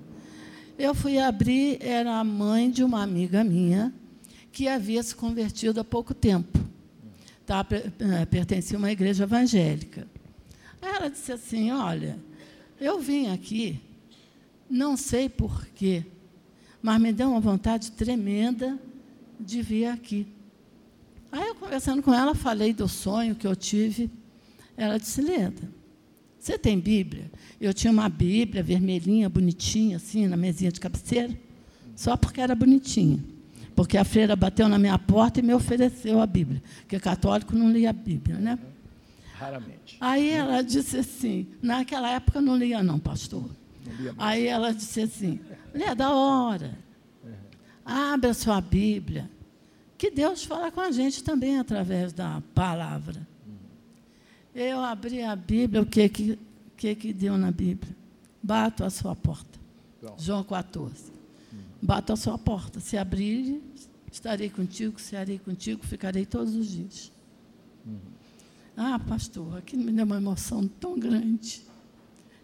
Speaker 11: Eu fui abrir, era a mãe de uma amiga minha, que havia se convertido há pouco tempo. Tá, pertencia a uma igreja evangélica. Ela disse assim: Olha, eu vim aqui, não sei porquê, mas me deu uma vontade tremenda de vir aqui. Aí, eu conversando com ela, falei do sonho que eu tive. Ela disse: Leda, você tem Bíblia? Eu tinha uma Bíblia vermelhinha, bonitinha, assim, na mesinha de cabeceira, só porque era bonitinha. Porque a freira bateu na minha porta e me ofereceu a Bíblia, porque católico não lia a Bíblia, né?
Speaker 3: Raramente.
Speaker 11: Aí ela disse assim, naquela época não lia não, pastor. Não Aí ela disse assim, lê da hora, abre a sua Bíblia, que Deus fala com a gente também através da palavra. Eu abri a Bíblia, o que que, que, que deu na Bíblia? Bato a sua porta. João 14. Bato a sua porta. Se abrir, estarei contigo, serei contigo, ficarei todos os dias. Uhum. Ah, pastor, aquilo me deu uma emoção tão grande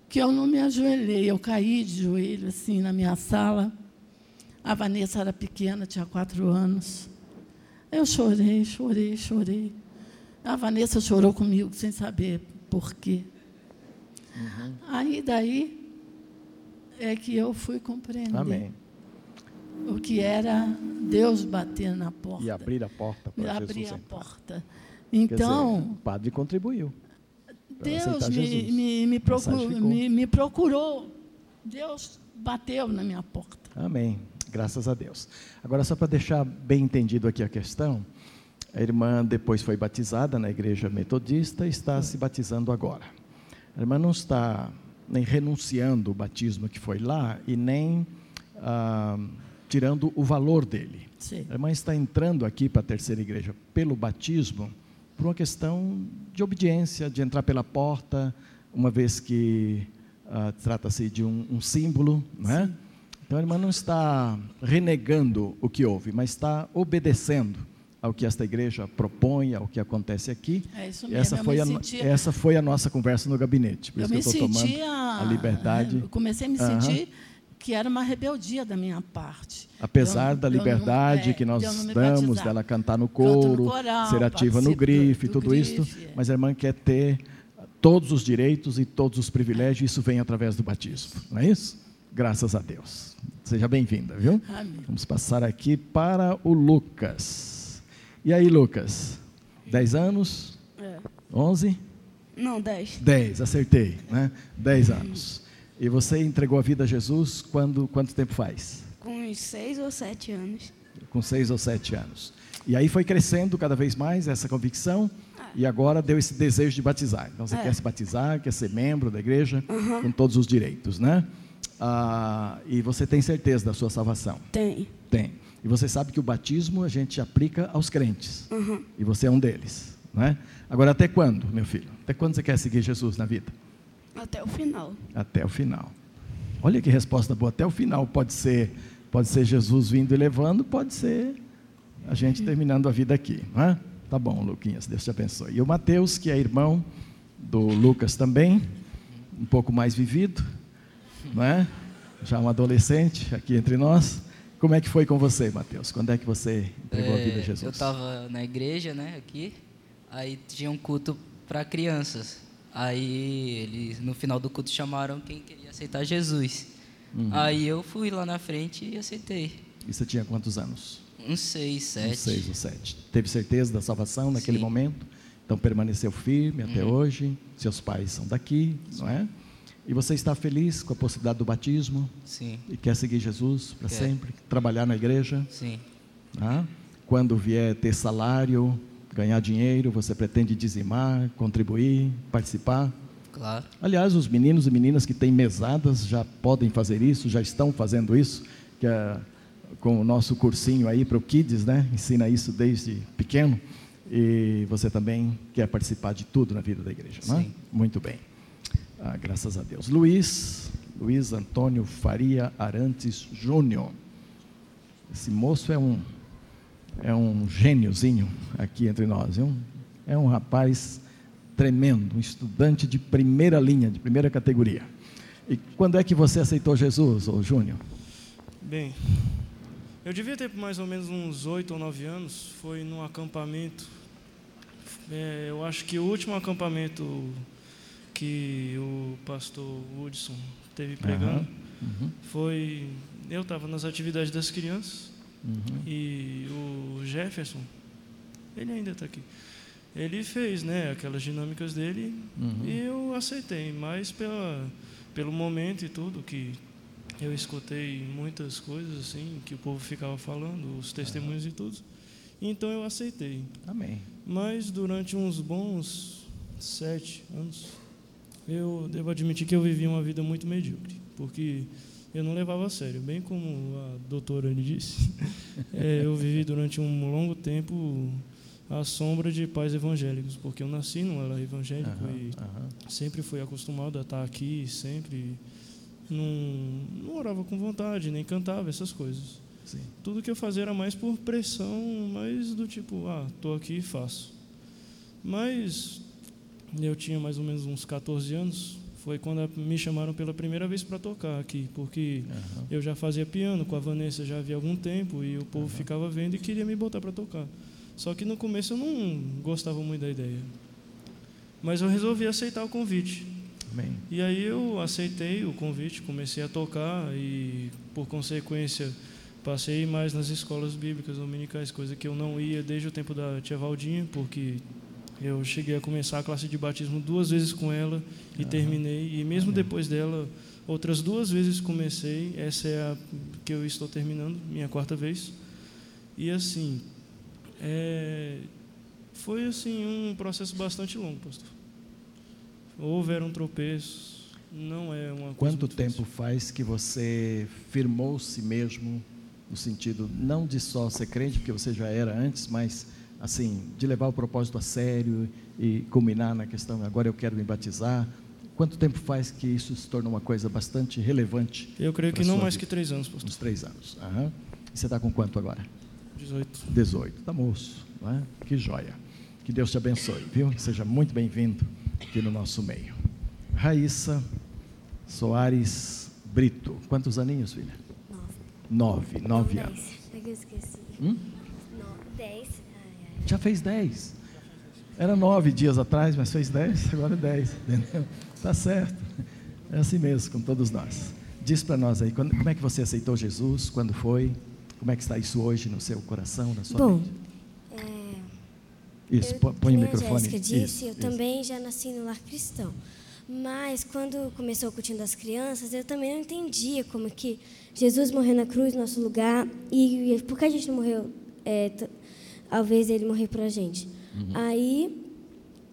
Speaker 11: que eu não me ajoelhei. Eu caí de joelho assim na minha sala. A Vanessa era pequena, tinha quatro anos. Eu chorei, chorei, chorei. A Vanessa chorou comigo sem saber por quê. Uhum. Aí daí é que eu fui compreender
Speaker 3: Amém.
Speaker 11: o que era Deus bater na porta.
Speaker 3: E abrir a porta para
Speaker 11: abrir Jesus a entrar. porta. Então,
Speaker 3: dizer, o padre contribuiu.
Speaker 11: Deus me, me, me, procurou, me, me procurou. Deus bateu na minha porta.
Speaker 3: Amém. Graças a Deus. Agora, só para deixar bem entendido aqui a questão, a irmã depois foi batizada na igreja metodista e está se batizando agora. A irmã não está nem renunciando o batismo que foi lá e nem ah, tirando o valor dele.
Speaker 11: Sim.
Speaker 3: A irmã está entrando aqui para a terceira igreja pelo batismo por uma questão de obediência, de entrar pela porta, uma vez que ah, trata-se de um, um símbolo, não é? Então a irmã não está renegando o que houve, mas está obedecendo ao que esta igreja propõe, ao que acontece aqui.
Speaker 11: É isso mesmo.
Speaker 3: Essa foi, a, sentia... essa foi a nossa conversa no gabinete. Por
Speaker 11: eu
Speaker 3: isso que eu estou tomando a... a liberdade.
Speaker 11: Eu comecei a me uhum. sentir que era uma rebeldia da minha parte.
Speaker 3: Apesar eu, da liberdade não, é, que nós damos, dela cantar no coral, ser ativa no grife, do, do tudo grife, isso, é. mas a irmã quer ter todos os direitos e todos os privilégios, isso vem através do batismo, não é isso? Graças a Deus. Seja bem-vinda, viu?
Speaker 11: Amém.
Speaker 3: Vamos passar aqui para o Lucas. E aí, Lucas? 10 anos?
Speaker 12: É.
Speaker 3: 11?
Speaker 12: Não, 10.
Speaker 3: 10, acertei, né? 10 anos. E você entregou a vida a Jesus quando, quanto tempo faz?
Speaker 12: Com uns 6 ou 7 anos.
Speaker 3: Com 6 ou 7 anos. E aí foi crescendo cada vez mais essa convicção e agora deu esse desejo de batizar. Então você é. quer se batizar, quer ser membro da igreja,
Speaker 12: uhum.
Speaker 3: com todos os direitos, né? Ah, e você tem certeza da sua salvação?
Speaker 12: Tem.
Speaker 3: Tem. E você sabe que o batismo a gente aplica aos crentes.
Speaker 12: Uhum.
Speaker 3: E você é um deles. Não é? Agora, até quando, meu filho? Até quando você quer seguir Jesus na vida?
Speaker 12: Até o final.
Speaker 3: Até o final. Olha que resposta boa. Até o final pode ser, pode ser Jesus vindo e levando, pode ser a gente terminando a vida aqui. Não é? Tá bom, Luquinhas, Deus te abençoe. E o Mateus, que é irmão do Lucas também, um pouco mais vivido, não é? Já um adolescente aqui entre nós. Como é que foi com você, Mateus? Quando é que você entregou é, a vida a Jesus?
Speaker 13: Eu estava na igreja, né, aqui. Aí tinha um culto para crianças. Aí eles no final do culto chamaram quem queria aceitar Jesus. Uhum. Aí eu fui lá na frente e aceitei.
Speaker 3: E você tinha quantos anos?
Speaker 13: Uns seis, sete. Uns
Speaker 3: seis ou sete. Teve certeza da salvação naquele Sim. momento? Então permaneceu firme até uhum. hoje. Seus pais são daqui, Sim. não é? E você está feliz com a possibilidade do batismo?
Speaker 13: Sim.
Speaker 3: E quer seguir Jesus para sempre? Trabalhar na igreja?
Speaker 13: Sim.
Speaker 3: Ah? Quando vier ter salário, ganhar dinheiro, você pretende dizimar, contribuir, participar?
Speaker 13: Claro.
Speaker 3: Aliás, os meninos e meninas que têm mesadas já podem fazer isso, já estão fazendo isso, que é com o nosso cursinho aí para o Kids, né? Ensina isso desde pequeno. E você também quer participar de tudo na vida da igreja, não é? Muito bem. Ah, graças a Deus. Luiz, Luiz Antônio Faria Arantes Júnior. Esse moço é um é um gêniozinho aqui entre nós, viu? É um rapaz tremendo, um estudante de primeira linha, de primeira categoria. E quando é que você aceitou Jesus, ô Júnior?
Speaker 14: Bem, eu devia ter mais ou menos uns oito ou nove anos. Foi num acampamento. É, eu acho que o último acampamento que o pastor Woodson teve pregando uhum. foi. Eu estava nas atividades das crianças uhum. e o Jefferson, ele ainda está aqui. Ele fez, né, aquelas dinâmicas dele uhum. e eu aceitei, mas pela, pelo momento e tudo que eu escutei muitas coisas assim que o povo ficava falando, os testemunhos e tudo. Então eu aceitei.
Speaker 3: Amém.
Speaker 14: Mas durante uns bons sete anos eu devo admitir que eu vivi uma vida muito medíocre, porque eu não levava a sério, bem como a doutora disse. [laughs] É, eu vivi durante um longo tempo à sombra de pais evangélicos, porque eu nasci num lar evangélico uhum, e uhum. sempre fui acostumado a estar aqui, sempre não, não orava com vontade, nem cantava essas coisas.
Speaker 3: Sim.
Speaker 14: Tudo que eu fazia era mais por pressão, mais do tipo, ah, estou aqui e faço. Mas eu tinha mais ou menos uns 14 anos, foi quando me chamaram pela primeira vez para tocar aqui, porque uhum. eu já fazia piano com a Vanessa já havia algum tempo e o povo uhum. ficava vendo e queria me botar para tocar. Só que no começo eu não gostava muito da ideia. Mas eu resolvi aceitar o convite.
Speaker 3: Amém.
Speaker 14: E aí eu aceitei o convite, comecei a tocar e, por consequência, passei mais nas escolas bíblicas dominicais, coisa que eu não ia desde o tempo da tia Valdinha, porque eu cheguei a começar a classe de batismo duas vezes com ela e uhum. terminei. E mesmo Amém. depois dela, outras duas vezes comecei. Essa é a que eu estou terminando, minha quarta vez. E assim, é, foi assim um processo bastante longo, pastor. Houveram tropeços, não é uma
Speaker 3: coisa Quanto tempo difícil. faz que você firmou-se mesmo no sentido não de só ser crente, porque você já era antes, mas assim, de levar o propósito a sério e culminar na questão, agora eu quero me batizar. Quanto tempo faz que isso se tornou uma coisa bastante relevante?
Speaker 14: Eu creio que não mais vida? que três anos, pastor.
Speaker 3: Uns três anos. Uhum. E você está com quanto agora?
Speaker 14: 18.
Speaker 3: 18. Está moço. Não é? Que joia. Que Deus te abençoe, viu? Seja muito bem-vindo aqui no nosso meio. Raíssa Soares Brito. Quantos aninhos, filha?
Speaker 15: Nove.
Speaker 3: Nove, nove anos.
Speaker 15: É que eu esqueci.
Speaker 3: Hum? Já fez dez. Era nove dias atrás, mas fez dez, agora é dez. [laughs] Entendeu? Tá certo. É assim mesmo, com todos nós. Diz para nós aí, quando, como é que você aceitou Jesus? Quando foi? Como é que está isso hoje no seu coração, na sua
Speaker 15: Bom,
Speaker 3: mente?
Speaker 15: É,
Speaker 3: isso, eu, põe o microfone.
Speaker 15: A disse, isso, eu isso. também já nasci no lar cristão. Mas quando começou o cultinho das crianças, eu também não entendia como que Jesus morreu na cruz no nosso lugar e, e por que a gente não morreu é, ao invés dele morrer a gente. Uhum. Aí,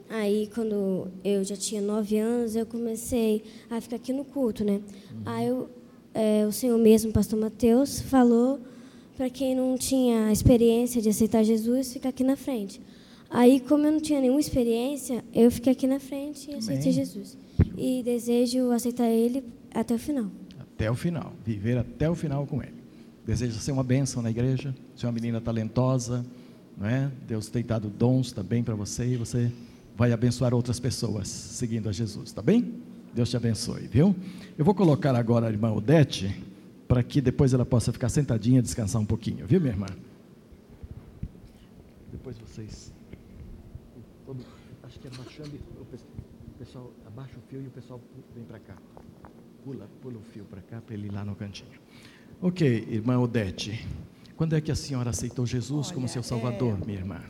Speaker 15: aí quando eu já tinha nove anos, eu comecei a ficar aqui no culto, né? Uhum. Aí eu, é, o Senhor mesmo, o Pastor Mateus, falou para quem não tinha experiência de aceitar Jesus, ficar aqui na frente. Aí, como eu não tinha nenhuma experiência, eu fiquei aqui na frente e aceitei. Jesus. E desejo aceitar Ele até o final.
Speaker 3: Até o final. Viver até o final com Ele. Deseja ser uma bênção na igreja, ser uma menina talentosa, não é? Deus tem dado dons também para você e você vai abençoar outras pessoas seguindo a Jesus, tá bem? Deus te abençoe, viu? Eu vou colocar agora a irmã Odete, para que depois ela possa ficar sentadinha descansar um pouquinho, viu, minha irmã? Depois vocês. Acho que é baixando o pessoal abaixa o fio e o pessoal vem para cá. Pula, pula o fio para cá para ele ir lá no cantinho. Ok, irmã Odete. Quando é que a senhora aceitou Jesus Olha, como seu Salvador, é... minha irmã?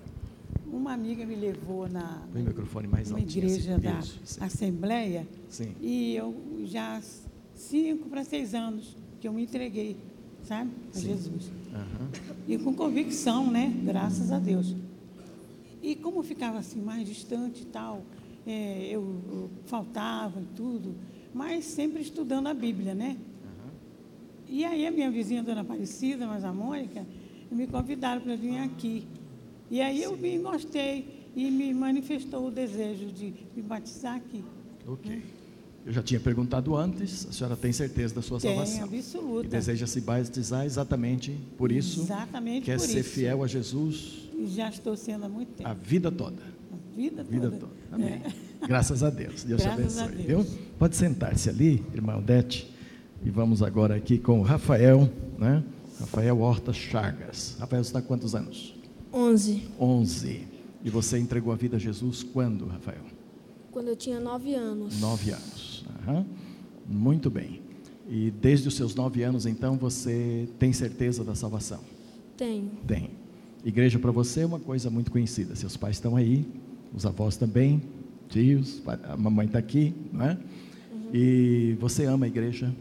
Speaker 16: Uma amiga me levou na
Speaker 3: o microfone mais
Speaker 16: uma igreja assim. da Isso, Assembleia sim. e eu já cinco para seis anos que eu me entreguei, sabe, a sim. Jesus. Uhum. E com convicção, né? Graças a Deus. E como ficava assim mais distante e tal, é, eu, eu, faltava e tudo, mas sempre estudando a Bíblia, né? E aí a minha vizinha, Dona Aparecida, mas a Mônica, me convidaram para vir aqui. E aí Sim. eu vim, gostei e me manifestou o desejo de me batizar aqui.
Speaker 3: Ok. Eu já tinha perguntado antes, a senhora tem certeza da sua
Speaker 16: tem,
Speaker 3: salvação?
Speaker 16: Tem, absoluta.
Speaker 3: E deseja se batizar exatamente por isso?
Speaker 16: Exatamente
Speaker 3: quer
Speaker 16: por
Speaker 3: ser
Speaker 16: isso.
Speaker 3: fiel a Jesus?
Speaker 16: E já estou sendo há muito tempo.
Speaker 3: A vida toda?
Speaker 16: A vida,
Speaker 3: vida
Speaker 16: toda.
Speaker 3: toda. Amém. É. Graças a Deus. Deus
Speaker 16: Graças
Speaker 3: te abençoe. Viu? Pode sentar-se ali, irmã Odete. E vamos agora aqui com o Rafael, né? Rafael Horta Chagas. Rafael, você está quantos anos?
Speaker 17: 11.
Speaker 3: 11. E você entregou a vida a Jesus quando, Rafael?
Speaker 17: Quando eu tinha 9 anos.
Speaker 3: 9 anos. Uhum. Muito bem. E desde os seus 9 anos, então, você tem certeza da salvação?
Speaker 17: Tenho.
Speaker 3: Tem. Igreja para você é uma coisa muito conhecida. Seus pais estão aí, os avós também, tios, a mamãe está aqui, não é? Uhum. E você ama a igreja?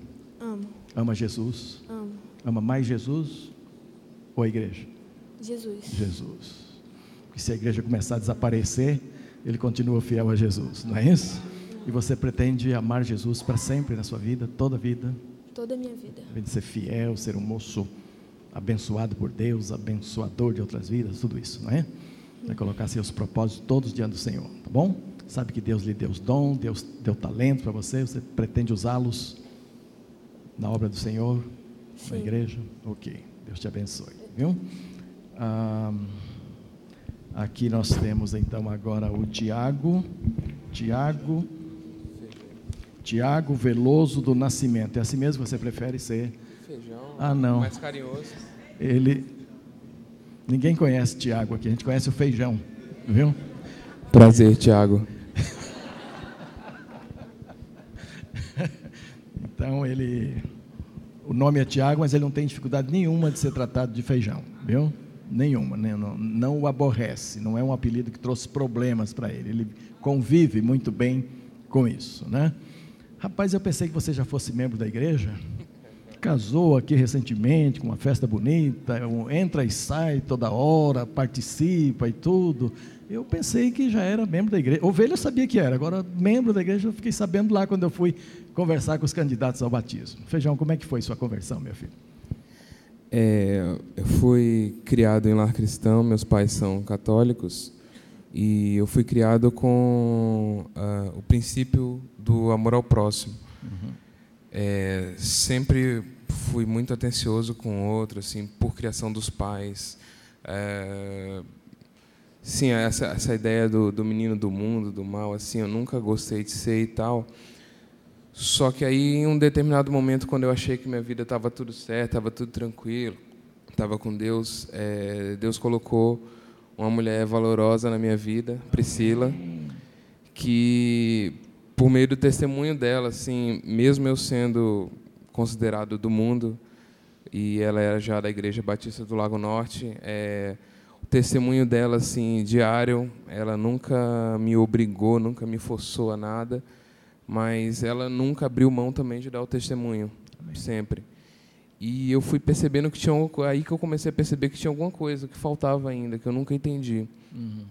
Speaker 3: Ama Jesus?
Speaker 17: Amo.
Speaker 3: Ama mais Jesus ou a igreja?
Speaker 17: Jesus.
Speaker 3: Jesus. Porque se a igreja começar a desaparecer, ele continua fiel a Jesus, não é isso? E você pretende amar Jesus para sempre na sua vida, toda a vida?
Speaker 17: Toda a minha vida.
Speaker 3: Pretende ser fiel, ser um moço abençoado por Deus, abençoador de outras vidas, tudo isso, não é? Vai colocar seus propósitos todos diante do Senhor, tá bom? Sabe que Deus lhe deu os dons, Deus deu talento para você, você pretende usá-los na obra do Senhor, Sim. na igreja? Ok, Deus te abençoe, viu? Ah, aqui nós temos então agora o Tiago, Tiago, Tiago Veloso do Nascimento. É assim mesmo que você prefere ser?
Speaker 18: Feijão.
Speaker 3: Ah, não.
Speaker 18: Mais carinhoso.
Speaker 3: Ele, ninguém conhece Tiago aqui. A gente conhece o Feijão, viu?
Speaker 18: Prazer, Tiago. [laughs]
Speaker 3: então ele, o nome é Tiago, mas ele não tem dificuldade nenhuma de ser tratado de Feijão, viu? Nenhuma, né? não, não o aborrece, não é um apelido que trouxe problemas para ele. Ele convive muito bem com isso, né? Rapaz, eu pensei que você já fosse membro da igreja. Casou aqui recentemente, com uma festa bonita, entra e sai toda hora, participa e tudo. Eu pensei que já era membro da igreja. Ovelha eu sabia que era, agora membro da igreja eu fiquei sabendo lá quando eu fui conversar com os candidatos ao batismo. Feijão, como é que foi sua conversão, meu filho?
Speaker 18: É, eu fui criado em lar cristão, meus pais são católicos, e eu fui criado com uh, o princípio do amor ao próximo. Uhum. É, sempre fui muito atencioso com o outro, assim, por criação dos pais. É, sim, essa, essa ideia do, do menino do mundo, do mal, assim, eu nunca gostei de ser e tal. Só que aí, em um determinado momento, quando eu achei que minha vida estava tudo certo, estava tudo tranquilo, estava com Deus, é, Deus colocou uma mulher valorosa na minha vida, Priscila, que por meio do testemunho dela, assim, mesmo eu sendo considerado do mundo e ela era já da Igreja Batista do Lago Norte, é, o testemunho dela, assim, diário, ela nunca me obrigou, nunca me forçou a nada mas ela nunca abriu mão também de dar o testemunho, Amém. sempre. E eu fui percebendo que tinha aí que eu comecei a perceber que tinha alguma coisa que faltava ainda, que eu nunca entendi. Uhum.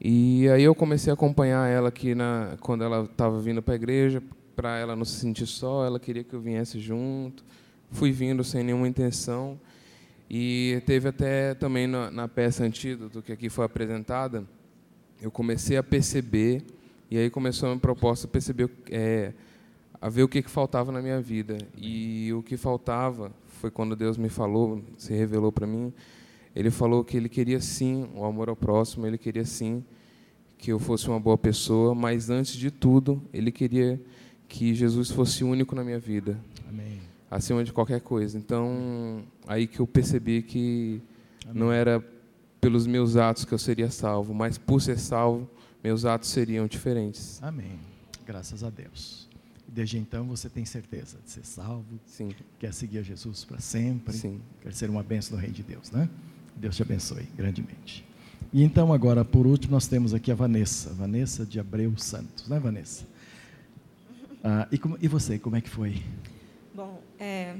Speaker 18: E aí eu comecei a acompanhar ela aqui na quando ela estava vindo para a igreja, para ela não se sentir só, ela queria que eu viesse junto. Fui vindo sem nenhuma intenção. E teve até também na, na peça Antídoto, que aqui foi apresentada, eu comecei a perceber e aí começou a minha proposta perceber, é, a ver o que, que faltava na minha vida. E o que faltava foi quando Deus me falou, se revelou para mim. Ele falou que ele queria sim o amor ao próximo, ele queria sim que eu fosse uma boa pessoa, mas antes de tudo, ele queria que Jesus fosse único na minha vida.
Speaker 3: Amém.
Speaker 18: Acima de qualquer coisa. Então, aí que eu percebi que Amém. não era pelos meus atos que eu seria salvo, mas por ser salvo, meus atos seriam diferentes.
Speaker 3: Amém. Graças a Deus. Desde então você tem certeza de ser salvo,
Speaker 18: Sim.
Speaker 3: quer seguir a Jesus para sempre,
Speaker 18: Sim.
Speaker 3: quer ser uma bênção do Reino de Deus, né? Deus te abençoe grandemente. E então, agora, por último, nós temos aqui a Vanessa, Vanessa de Abreu Santos, né, Vanessa? Ah, e, como, e você, como é que foi?
Speaker 19: Bom, é,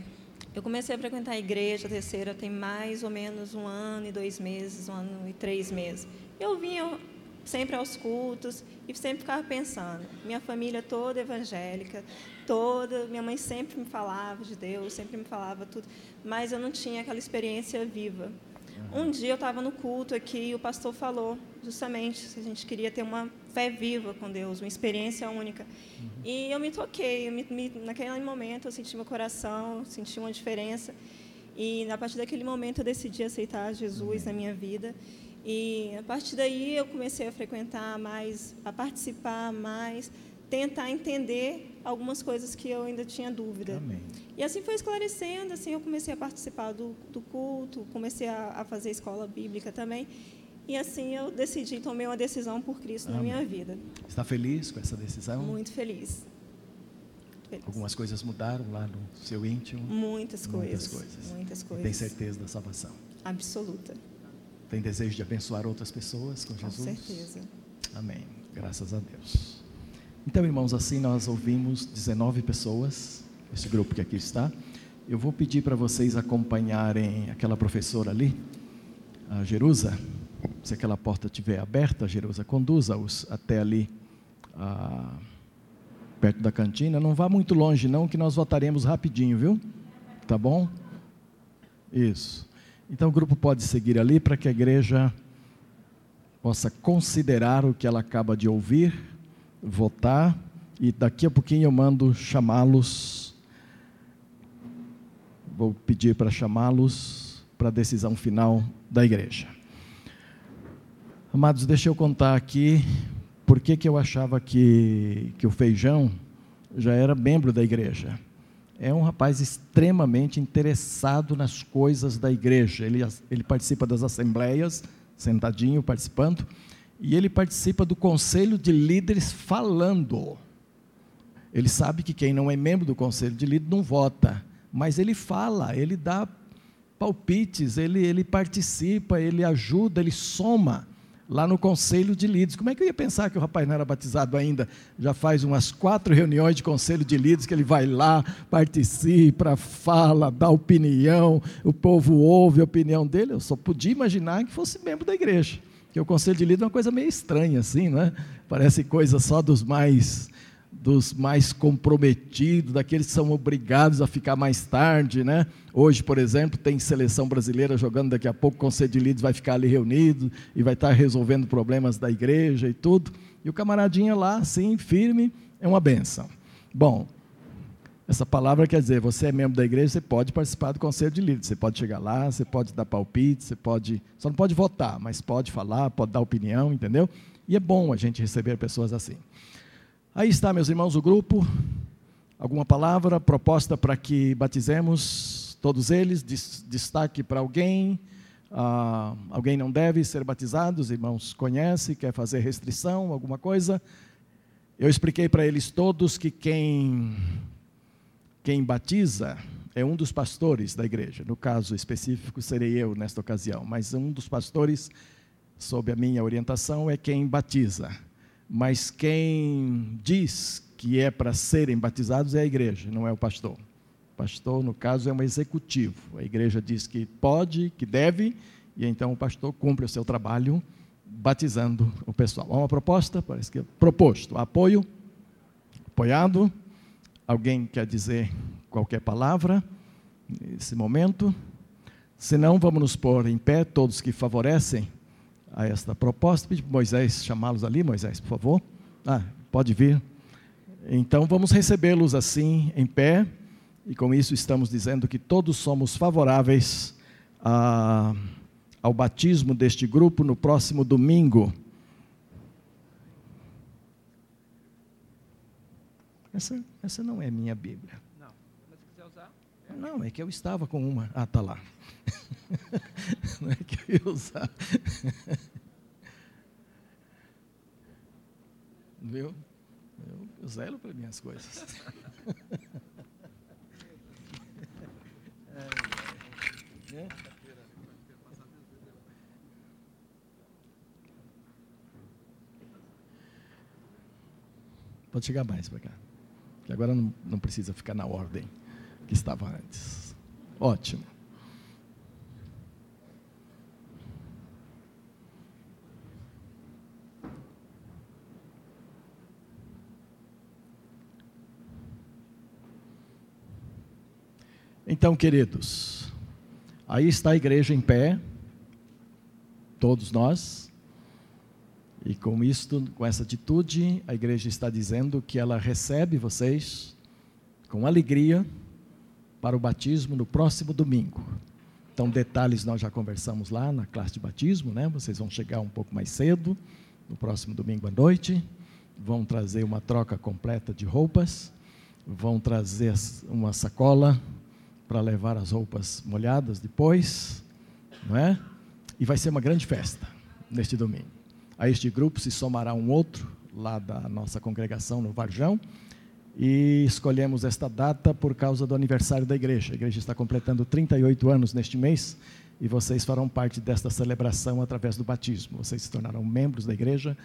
Speaker 19: eu comecei a frequentar a igreja terceira tem mais ou menos um ano e dois meses, um ano e três meses. Eu vinha sempre aos cultos e sempre ficava pensando. Minha família toda evangélica, toda, minha mãe sempre me falava de Deus, sempre me falava tudo, mas eu não tinha aquela experiência viva. Um dia eu estava no culto aqui e o pastor falou justamente se a gente queria ter uma fé viva com Deus, uma experiência única. Uhum. E eu me toquei, eu me, me, naquele momento eu senti meu coração, senti uma diferença. E a partir daquele momento eu decidi aceitar Jesus uhum. na minha vida. E a partir daí eu comecei a frequentar mais, a participar mais, tentar entender algumas coisas que eu ainda tinha dúvida.
Speaker 3: Amém.
Speaker 19: E assim foi esclarecendo, assim eu comecei a participar do, do culto, comecei a, a, fazer escola bíblica também. E assim eu decidi, tomei uma decisão por Cristo Amém. na minha vida.
Speaker 3: Está feliz com essa decisão?
Speaker 19: Muito feliz.
Speaker 3: feliz. Algumas coisas mudaram lá no seu íntimo?
Speaker 19: Muitas coisas.
Speaker 3: Muitas coisas.
Speaker 19: Muitas coisas.
Speaker 3: tem certeza da salvação?
Speaker 19: Absoluta.
Speaker 3: Tem desejo de abençoar outras pessoas com Jesus?
Speaker 19: Com certeza.
Speaker 3: Amém. Graças a Deus. Então, irmãos, assim nós ouvimos 19 pessoas, esse grupo que aqui está. Eu vou pedir para vocês acompanharem aquela professora ali, a Jerusa. Se aquela porta estiver aberta, Jerusa, conduza-os até ali, a, perto da cantina. Não vá muito longe, não, que nós votaremos rapidinho, viu? Tá bom? Isso. Então o grupo pode seguir ali para que a igreja possa considerar o que ela acaba de ouvir votar e daqui a pouquinho eu mando chamá-los. Vou pedir para chamá-los para a decisão final da igreja. Amados, deixa eu contar aqui por que, que eu achava que, que o feijão já era membro da igreja. É um rapaz extremamente interessado nas coisas da igreja. Ele, ele participa das assembleias, sentadinho, participando e ele participa do conselho de líderes falando. Ele sabe que quem não é membro do conselho de líderes não vota, mas ele fala, ele dá palpites, ele, ele participa, ele ajuda, ele soma lá no conselho de líderes. Como é que eu ia pensar que o rapaz não era batizado ainda? Já faz umas quatro reuniões de conselho de líderes que ele vai lá, participa, fala, dá opinião, o povo ouve a opinião dele. Eu só podia imaginar que fosse membro da igreja. Porque o conselho de líder é uma coisa meio estranha, assim, não é? Parece coisa só dos mais dos mais comprometidos, daqueles que são obrigados a ficar mais tarde, né? Hoje, por exemplo, tem seleção brasileira jogando, daqui a pouco o conselho de líderes vai ficar ali reunido e vai estar resolvendo problemas da igreja e tudo. E o camaradinha lá, assim, firme, é uma benção. Bom, essa palavra quer dizer, você é membro da igreja, você pode participar do conselho de líderes, você pode chegar lá, você pode dar palpite, você pode, só não pode votar, mas pode falar, pode dar opinião, entendeu? E é bom a gente receber pessoas assim. Aí está, meus irmãos, o grupo. Alguma palavra, proposta para que batizemos todos eles? Destaque para alguém? Ah, alguém não deve ser batizado? Os irmãos conhecem, quer fazer restrição, alguma coisa? Eu expliquei para eles todos que quem quem batiza é um dos pastores da igreja. No caso específico, serei eu nesta ocasião, mas um dos pastores, sob a minha orientação, é quem batiza. Mas quem diz que é para serem batizados é a igreja, não é o pastor. O pastor, no caso, é um executivo. A igreja diz que pode, que deve, e então o pastor cumpre o seu trabalho batizando o pessoal. Há uma proposta? Parece que é proposto. Apoio? Apoiado? Alguém quer dizer qualquer palavra nesse momento? Se não, vamos nos pôr em pé, todos que favorecem a esta proposta. Pedi para Moisés chamá-los ali, Moisés, por favor. Ah, pode vir. Então vamos recebê-los assim, em pé, e com isso estamos dizendo que todos somos favoráveis a, ao batismo deste grupo no próximo domingo. Essa, essa não é minha Bíblia.
Speaker 1: Não, mas se quiser usar. É.
Speaker 3: Não, é que eu estava com uma. Ah, tá lá. [laughs] não é que eu ia usar. Viu? Eu zelo para minhas coisas. é. [laughs] Pode chegar mais para cá. Que agora não, não precisa ficar na ordem que estava antes. Ótimo. Então, queridos, aí está a igreja em pé, todos nós, e com isto, com essa atitude, a igreja está dizendo que ela recebe vocês com alegria para o batismo no próximo domingo. Então, detalhes nós já conversamos lá na classe de batismo, né? Vocês vão chegar um pouco mais cedo, no próximo domingo à noite, vão trazer uma troca completa de roupas, vão trazer uma sacola para levar as roupas molhadas depois, não é? E vai ser uma grande festa neste domingo. A este grupo se somará um outro lá da nossa congregação no Varjão. E escolhemos esta data por causa do aniversário da igreja. A igreja está completando 38 anos neste mês e vocês farão parte desta celebração através do batismo. Vocês se tornarão membros da igreja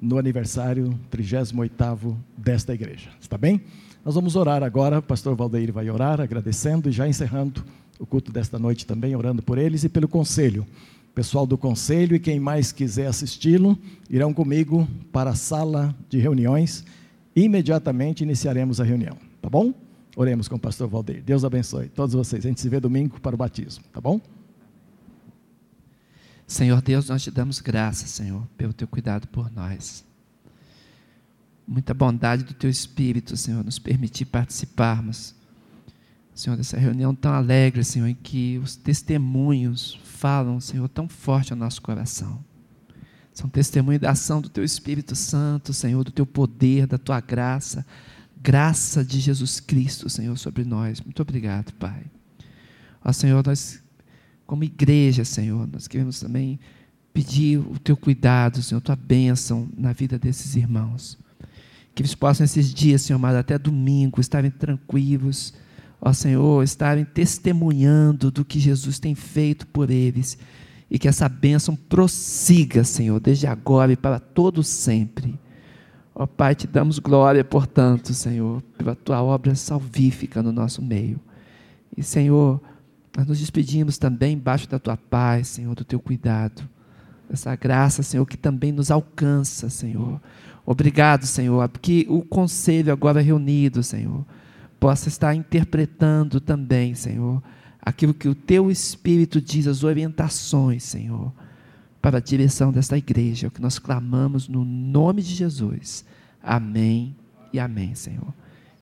Speaker 3: no aniversário 38º desta igreja. Está bem? Nós vamos orar agora. O pastor Valdeir vai orar, agradecendo e já encerrando o culto desta noite também, orando por eles e pelo conselho pessoal do conselho e quem mais quiser assisti-lo irão comigo para a sala de reuniões. Imediatamente iniciaremos a reunião, tá bom? Oremos com o pastor Valdeir. Deus abençoe todos vocês. A gente se vê domingo para o batismo, tá bom?
Speaker 1: Senhor Deus, nós te damos graças, Senhor, pelo teu cuidado por nós. Muita bondade do teu Espírito, Senhor, nos permitir participarmos, Senhor, dessa reunião tão alegre, Senhor, em que os testemunhos falam, Senhor, tão forte ao nosso coração. São testemunhos da ação do Teu Espírito Santo, Senhor, do Teu poder, da Tua graça, graça de Jesus Cristo, Senhor, sobre nós. Muito obrigado, Pai. Ó Senhor, nós, como igreja, Senhor, nós queremos também pedir o Teu cuidado, Senhor, Tua bênção na vida desses irmãos. Que eles possam, esses dias, Senhor amado, até domingo, estarem tranquilos, ó Senhor, estarem testemunhando do que Jesus tem feito por eles e que essa bênção prossiga, Senhor, desde agora e para todo sempre. Ó Pai, te damos glória, portanto, Senhor, pela tua obra salvífica no nosso meio. E, Senhor, nós nos despedimos também embaixo da tua paz, Senhor, do teu cuidado. Essa graça, Senhor, que também nos alcança, Senhor. Obrigado, Senhor, porque o conselho agora reunido, Senhor, possa estar interpretando também, Senhor, aquilo que o teu Espírito diz, as orientações, Senhor, para a direção desta igreja, é o que nós clamamos no nome de Jesus. Amém e amém, Senhor.